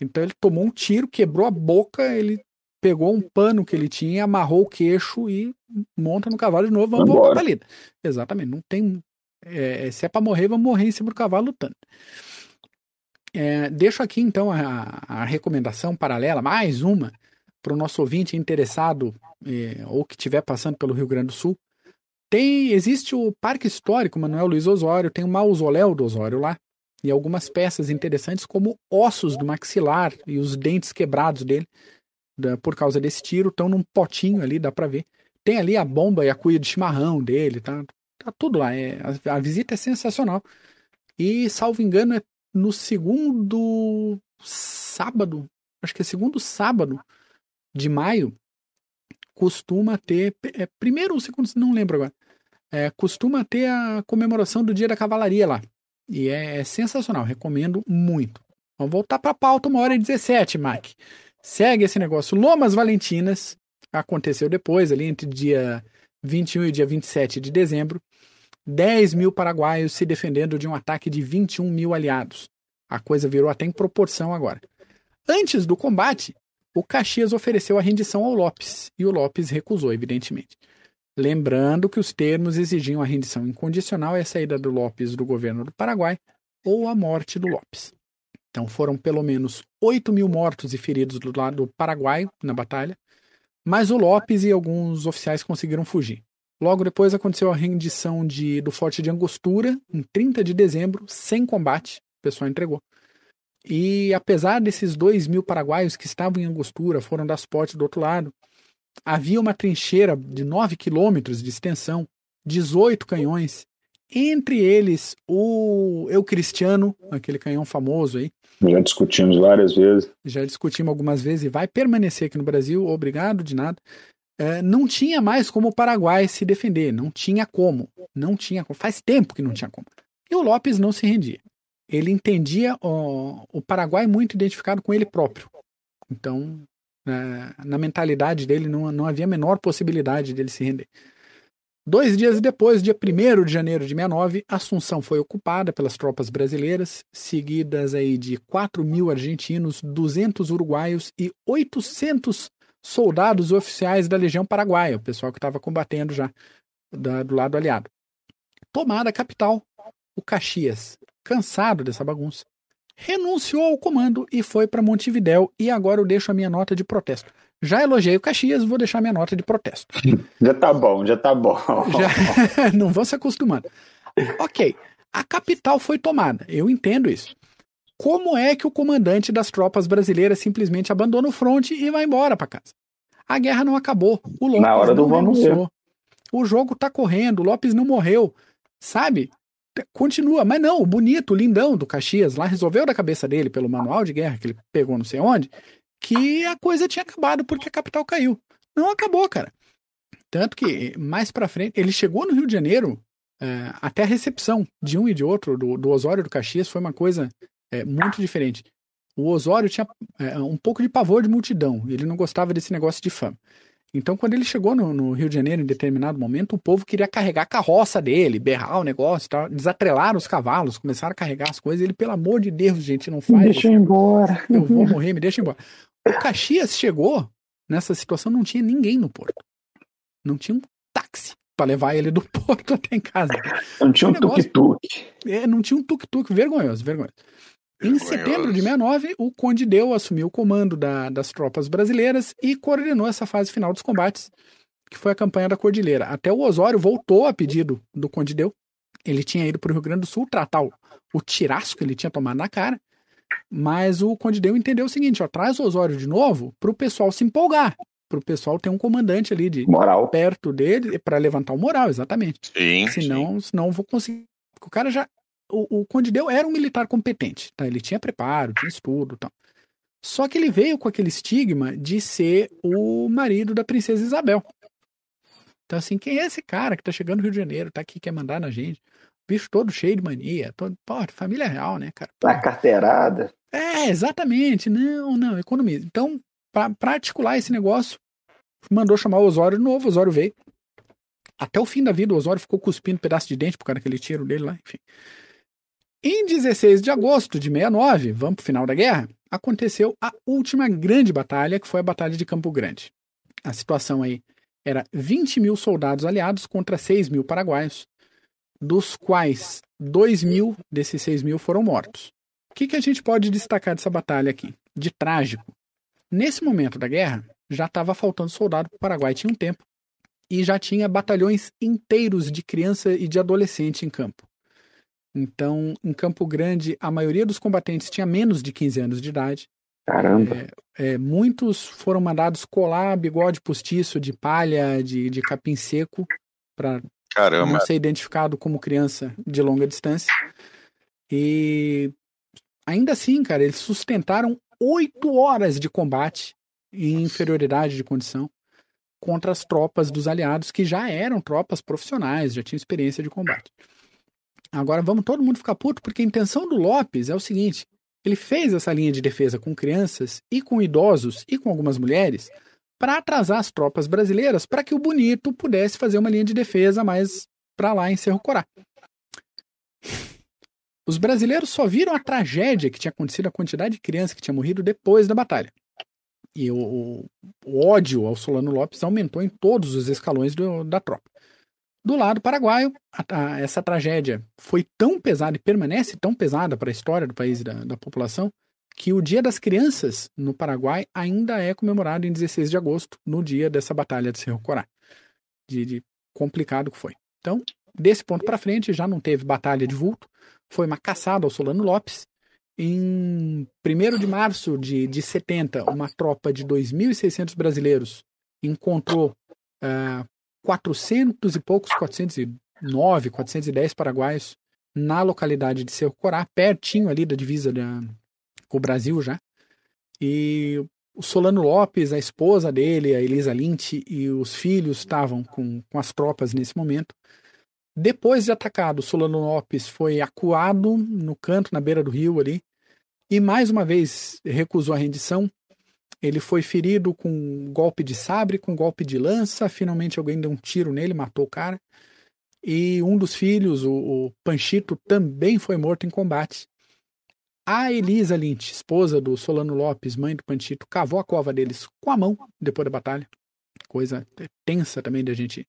Então ele tomou um tiro, quebrou a boca, ele pegou um pano que ele tinha, amarrou o queixo e monta no cavalo de novo, vamos voltar pra lida. Exatamente, não tem. É, se é para morrer, vamos morrer em cima do cavalo lutando. É, deixo aqui então a, a, recomendação paralela, mais uma, para o nosso ouvinte interessado é, ou que estiver passando pelo Rio Grande do Sul. Tem, existe o Parque Histórico Manuel Luiz Osório, tem o mausoléu do Osório lá, e algumas peças interessantes, como ossos do maxilar e os dentes quebrados dele da, por causa desse tiro, estão num potinho ali, dá pra ver. Tem ali a bomba e a cuia de chimarrão dele, tá, tá tudo lá. É, a, a visita é sensacional. E, salvo engano, é no segundo sábado, acho que é segundo sábado de maio, costuma ter, é, primeiro ou segundo, não lembro agora, é, costuma ter a comemoração do Dia da Cavalaria lá. E é, é sensacional, recomendo muito. Vamos voltar para a pauta, uma hora e 17, Mike. Segue esse negócio. Lomas Valentinas aconteceu depois, ali entre dia 21 e dia 27 de dezembro. 10 mil paraguaios se defendendo de um ataque de 21 mil aliados. A coisa virou até em proporção agora. Antes do combate, o Caxias ofereceu a rendição ao Lopes e o Lopes recusou, evidentemente. Lembrando que os termos exigiam a rendição incondicional e a saída do Lopes do governo do Paraguai ou a morte do Lopes. Então foram pelo menos 8 mil mortos e feridos do lado paraguaio na batalha, mas o Lopes e alguns oficiais conseguiram fugir. Logo depois aconteceu a rendição de, do Forte de Angostura, em 30 de dezembro, sem combate, o pessoal entregou. E apesar desses 2 mil paraguaios que estavam em Angostura, foram das portas do outro lado, havia uma trincheira de 9 quilômetros de extensão, 18 canhões, entre eles o Eu Cristiano, aquele canhão famoso aí, já discutimos várias vezes. Já discutimos algumas vezes e vai permanecer aqui no Brasil, obrigado, de nada. É, não tinha mais como o Paraguai se defender, não tinha como. Não tinha como. Faz tempo que não tinha como. E o Lopes não se rendia. ele entendia o, o Paraguai muito identificado com ele próprio. Então, na, na mentalidade dele, não, não havia a menor possibilidade dele se render. Dois dias depois, dia 1 de janeiro de 69, Assunção foi ocupada pelas tropas brasileiras, seguidas aí de 4 mil argentinos, 200 uruguaios e 800 soldados oficiais da Legião Paraguaia, o pessoal que estava combatendo já da, do lado aliado. Tomada a capital, o Caxias, cansado dessa bagunça, renunciou ao comando e foi para Montevidéu. E agora eu deixo a minha nota de protesto. Já elogiei o Caxias, vou deixar minha nota de protesto. Já tá bom, já tá bom. Já... Não vou se acostumando. Ok, a capital foi tomada, eu entendo isso. Como é que o comandante das tropas brasileiras simplesmente abandona o fronte e vai embora para casa? A guerra não acabou. O Lopes Na hora do vamos ver. O jogo tá correndo, o Lopes não morreu. Sabe? Continua, mas não, o bonito, o lindão do Caxias lá resolveu da cabeça dele, pelo manual de guerra que ele pegou não sei onde, que a coisa tinha acabado porque a capital caiu. Não acabou, cara. Tanto que mais para frente, ele chegou no Rio de Janeiro, é, até a recepção de um e de outro, do, do Osório do Caxias, foi uma coisa é, muito diferente. O Osório tinha é, um pouco de pavor de multidão, ele não gostava desse negócio de fama. Então, quando ele chegou no, no, Rio de Janeiro, em determinado momento, o povo queria carregar a carroça dele, berrar o negócio, tal, desatrelaram os cavalos, começaram a carregar as coisas. Ele, pelo amor de Deus, gente, não faz. Me deixa embora. Eu vou morrer, me deixa embora. O Caxias chegou nessa situação, não tinha ninguém no porto. Não tinha um táxi para levar ele do porto até em casa. Não tinha um tuk-tuk. É, não tinha um tuk-tuk, vergonhoso, vergonhoso. Em setembro de 69, o Conde Deu assumiu o comando da, das tropas brasileiras e coordenou essa fase final dos combates, que foi a campanha da Cordilheira. Até o Osório voltou a pedido do Conde Deu. Ele tinha ido para o Rio Grande do Sul tratar o, o tirasco que ele tinha tomado na cara, mas o Conde Deu entendeu o seguinte: ó, traz o Osório de novo para o pessoal se empolgar, para o pessoal ter um comandante ali de moral perto dele para levantar o moral, exatamente. Sim, senão, sim. senão vou conseguir. O cara já o, o Conde Deu era um militar competente, tá? Ele tinha preparo, tinha estudo, tal. Só que ele veio com aquele estigma de ser o marido da princesa Isabel. Então, assim, quem é esse cara que tá chegando no Rio de Janeiro, tá aqui, quer mandar na gente? Bicho todo cheio de mania, todo, pô, família real, né, cara? Pô. A carteirada. É, exatamente. Não, não, economiza. Então, para articular esse negócio, mandou chamar o Osório de novo, o Osório veio. Até o fim da vida, o Osório ficou cuspindo um pedaço de dente por causa daquele tiro dele lá, enfim. Em 16 de agosto de 69, vamos para o final da guerra, aconteceu a última grande batalha, que foi a Batalha de Campo Grande. A situação aí era 20 mil soldados aliados contra 6 mil paraguaios, dos quais 2 mil desses 6 mil foram mortos. O que, que a gente pode destacar dessa batalha aqui? De trágico. Nesse momento da guerra, já estava faltando soldado para o Paraguai, tinha um tempo, e já tinha batalhões inteiros de criança e de adolescente em campo. Então, em Campo Grande, a maioria dos combatentes tinha menos de 15 anos de idade. Caramba! É, é, muitos foram mandados colar bigode postiço de palha, de, de capim seco, para não ser identificado como criança de longa distância. E ainda assim, cara, eles sustentaram oito horas de combate em inferioridade de condição contra as tropas dos aliados, que já eram tropas profissionais, já tinham experiência de combate. Agora vamos todo mundo ficar puto, porque a intenção do Lopes é o seguinte: ele fez essa linha de defesa com crianças e com idosos e com algumas mulheres para atrasar as tropas brasileiras para que o Bonito pudesse fazer uma linha de defesa mais para lá em Cerro Corá. Os brasileiros só viram a tragédia que tinha acontecido, a quantidade de crianças que tinha morrido depois da batalha. E o, o ódio ao Solano Lopes aumentou em todos os escalões do, da tropa. Do lado paraguaio, a, a, essa tragédia foi tão pesada e permanece tão pesada para a história do país e da, da população que o Dia das Crianças no Paraguai ainda é comemorado em 16 de agosto, no dia dessa batalha de Cerro Corá. De, de complicado que foi. Então, desse ponto para frente, já não teve batalha de vulto, foi uma caçada ao Solano Lopes. Em 1 de março de, de 70, uma tropa de 2.600 brasileiros encontrou uh, 400 e poucos, 409, 410 paraguaios na localidade de Cerro Corá, pertinho ali da divisa da, com o Brasil já. E o Solano Lopes, a esposa dele, a Elisa Lint e os filhos estavam com, com as tropas nesse momento. Depois de atacado, Solano Lopes foi acuado no canto, na beira do rio ali, e mais uma vez recusou a rendição. Ele foi ferido com um golpe de sabre, com um golpe de lança. Finalmente alguém deu um tiro nele, matou o cara. E um dos filhos, o, o Panchito, também foi morto em combate. A Elisa Lynch, esposa do Solano Lopes, mãe do Panchito, cavou a cova deles com a mão depois da batalha. Coisa tensa também da gente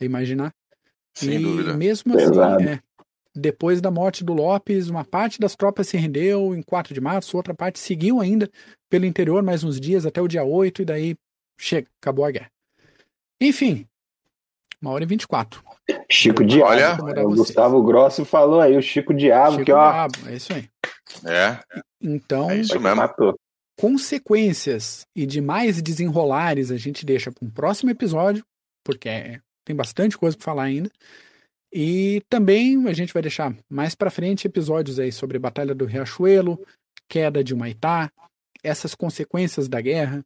imaginar. Sem e dúvida. mesmo assim, é, depois da morte do Lopes, uma parte das tropas se rendeu em 4 de março, outra parte seguiu ainda pelo interior mais uns dias até o dia 8, e daí chega, acabou a guerra. Enfim, uma hora e 24. Chico Diabo. Olha. o Gustavo Grossi falou aí, o Chico Diabo, Chico que ó, Diabo, é isso aí. É, Então, É isso mesmo. matou. consequências e demais desenrolares a gente deixa para um próximo episódio, porque é- tem bastante coisa para falar ainda. E também a gente vai deixar mais para frente episódios aí sobre a Batalha do Riachuelo, queda de Humaitá, essas consequências da guerra,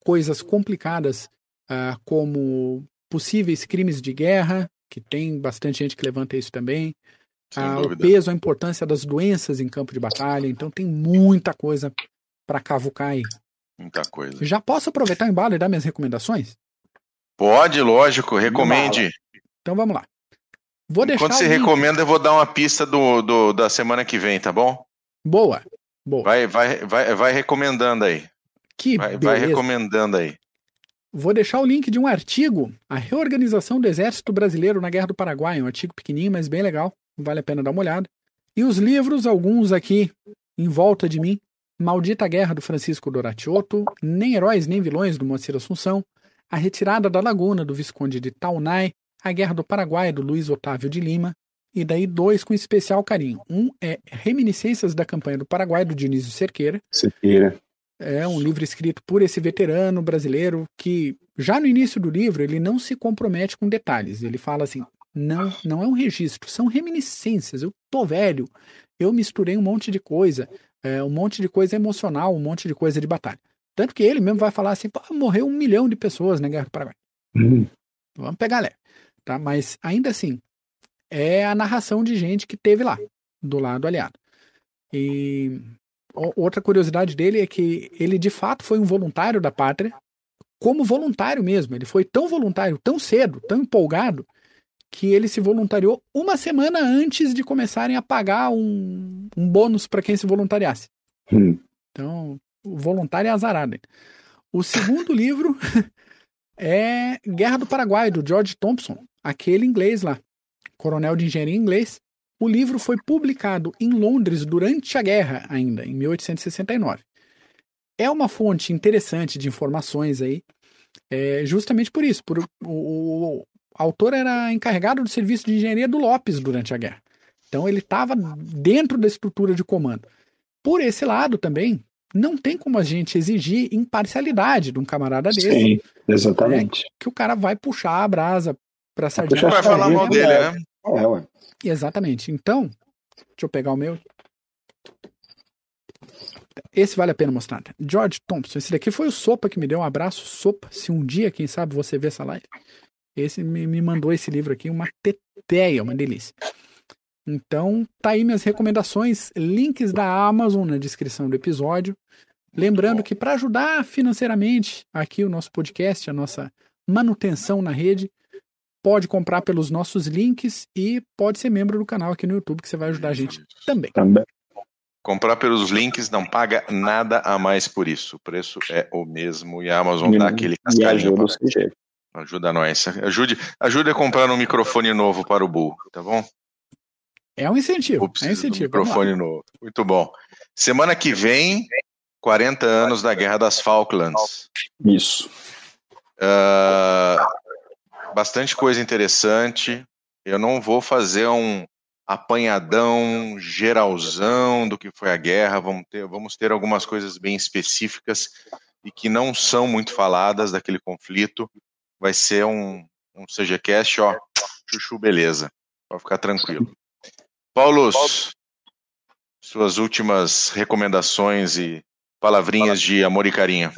coisas complicadas ah, como possíveis crimes de guerra, que tem bastante gente que levanta isso também, ah, o peso, a importância das doenças em campo de batalha. Então tem muita coisa para cavucar aí. Muita coisa. Já posso aproveitar o embalo e dar minhas recomendações? Pode, lógico, recomende. Então vamos lá. Vou deixar Quando você link- recomenda, eu vou dar uma pista do, do- da semana que vem, tá bom? Boa. Boa. Vai, vai, vai, vai recomendando aí. que Vai, vai recomendando aí. Vou deixar o link de um artigo, a reorganização do Exército Brasileiro na Guerra do Paraguai, um artigo pequenininho, mas bem legal, vale a pena dar uma olhada. E os livros, alguns aqui em volta de mim, Maldita Guerra do Francisco Doratiotto, Nem Heróis Nem Vilões do Moacir Assunção, A Retirada da Laguna do Visconde de Taunay, A Guerra do Paraguai do Luiz Otávio de Lima, e daí dois com especial carinho. Um é Reminiscências da Campanha do Paraguai do Dionísio Cerqueira, Cerqueira. é um livro escrito por esse veterano brasileiro que, já no início do livro, ele não se compromete com detalhes. Ele fala assim: não, não é um registro, são reminiscências. Eu tô velho, eu misturei um monte de coisa, é, um monte de coisa emocional, um monte de coisa de batalha. Tanto que ele mesmo vai falar assim: morreu um milhão de pessoas na Guerra do Paraguai. Hum, Vamos pegar leve. Tá? Mas ainda assim, é a narração de gente que teve lá, do lado aliado. E outra curiosidade dele é que ele de fato foi um voluntário da pátria, como voluntário mesmo. Ele foi tão voluntário, tão cedo, tão empolgado, que ele se voluntariou uma semana antes de começarem a pagar um, um bônus para quem se voluntariasse. hum. Então, o voluntário é azarado. hein? O segundo livro é Guerra do Paraguai, do George Thompson, aquele inglês lá, coronel de engenharia inglês. O livro foi publicado em Londres durante a guerra, ainda, em 1869. É uma fonte interessante de informações aí, é, justamente por isso. Por, o, o- o autor era encarregado do serviço de engenharia do Lopes durante a guerra. Então ele estava dentro da estrutura de comando. Por esse lado também, não tem como a gente exigir imparcialidade de um camarada desse, Sim, exatamente. que o cara vai puxar a brasa pra sardinha. Vai falar mal dele, né? É, ué. Exatamente. Então, deixa eu pegar o meu. Esse vale a pena mostrar. George Thompson. Esse daqui foi o Sopa que me deu um abraço. Sopa, se um dia, quem sabe, você vê essa live. Esse me, me mandou esse livro aqui, uma teteia, uma delícia. Então, tá aí minhas recomendações, links da Amazon na descrição do episódio. Lembrando que para ajudar financeiramente aqui o nosso podcast, a nossa manutenção na rede, pode comprar pelos nossos links e pode ser membro do canal aqui no YouTube, que você vai ajudar a gente também. Também. Comprar pelos links não paga nada a mais por isso. O preço é o mesmo e a Amazon dá aquele E cascalhinho. ajuda. Ajuda nós. Ajude, ajude a comprar um microfone novo para o Bull, tá bom? É um incentivo. É um um incentivo. microfone novo. Muito bom. Semana que vem, 40 anos da Guerra das Falklands. Isso. Ah, bastante coisa interessante. Eu não vou fazer um apanhadão geralzão do que foi a guerra. Vamos ter, vamos ter algumas coisas bem específicas e que não são muito faladas daquele conflito. Vai ser um, um CGCast, ó, chuchu beleza. Pode ficar tranquilo. Paulo, suas últimas recomendações e palavrinhas de amor e carinho.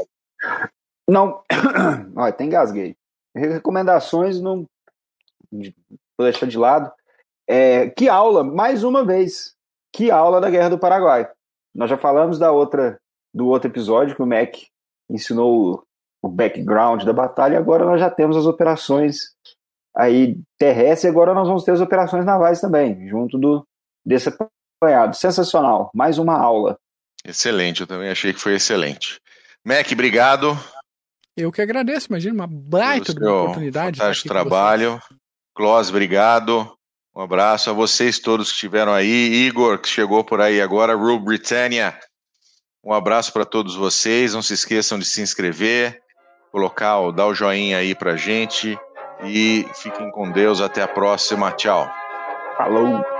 Não, olha, tem gasguei. Recomendações não vou deixar de lado. É, que aula, mais uma vez, que aula da Guerra do Paraguai. Nós já falamos da outra, do outro episódio que o Mac ensinou o background da batalha, agora nós já temos as operações aí terrestres, agora nós vamos ter as operações navais também, junto do desse apanhado. Sensacional, mais uma aula. Excelente, eu também achei que foi excelente. Mac, obrigado. Eu que agradeço, imagina, uma baita de uma oportunidade. Fantástico trabalho. Clós, obrigado. Um abraço a vocês todos que estiveram aí. Igor, que chegou por aí agora. Rule Britannia. Um abraço para todos vocês. Não se esqueçam de se inscrever, colocar, dar o joinha aí pra gente. E fiquem com Deus. Até a próxima. Tchau. Falou.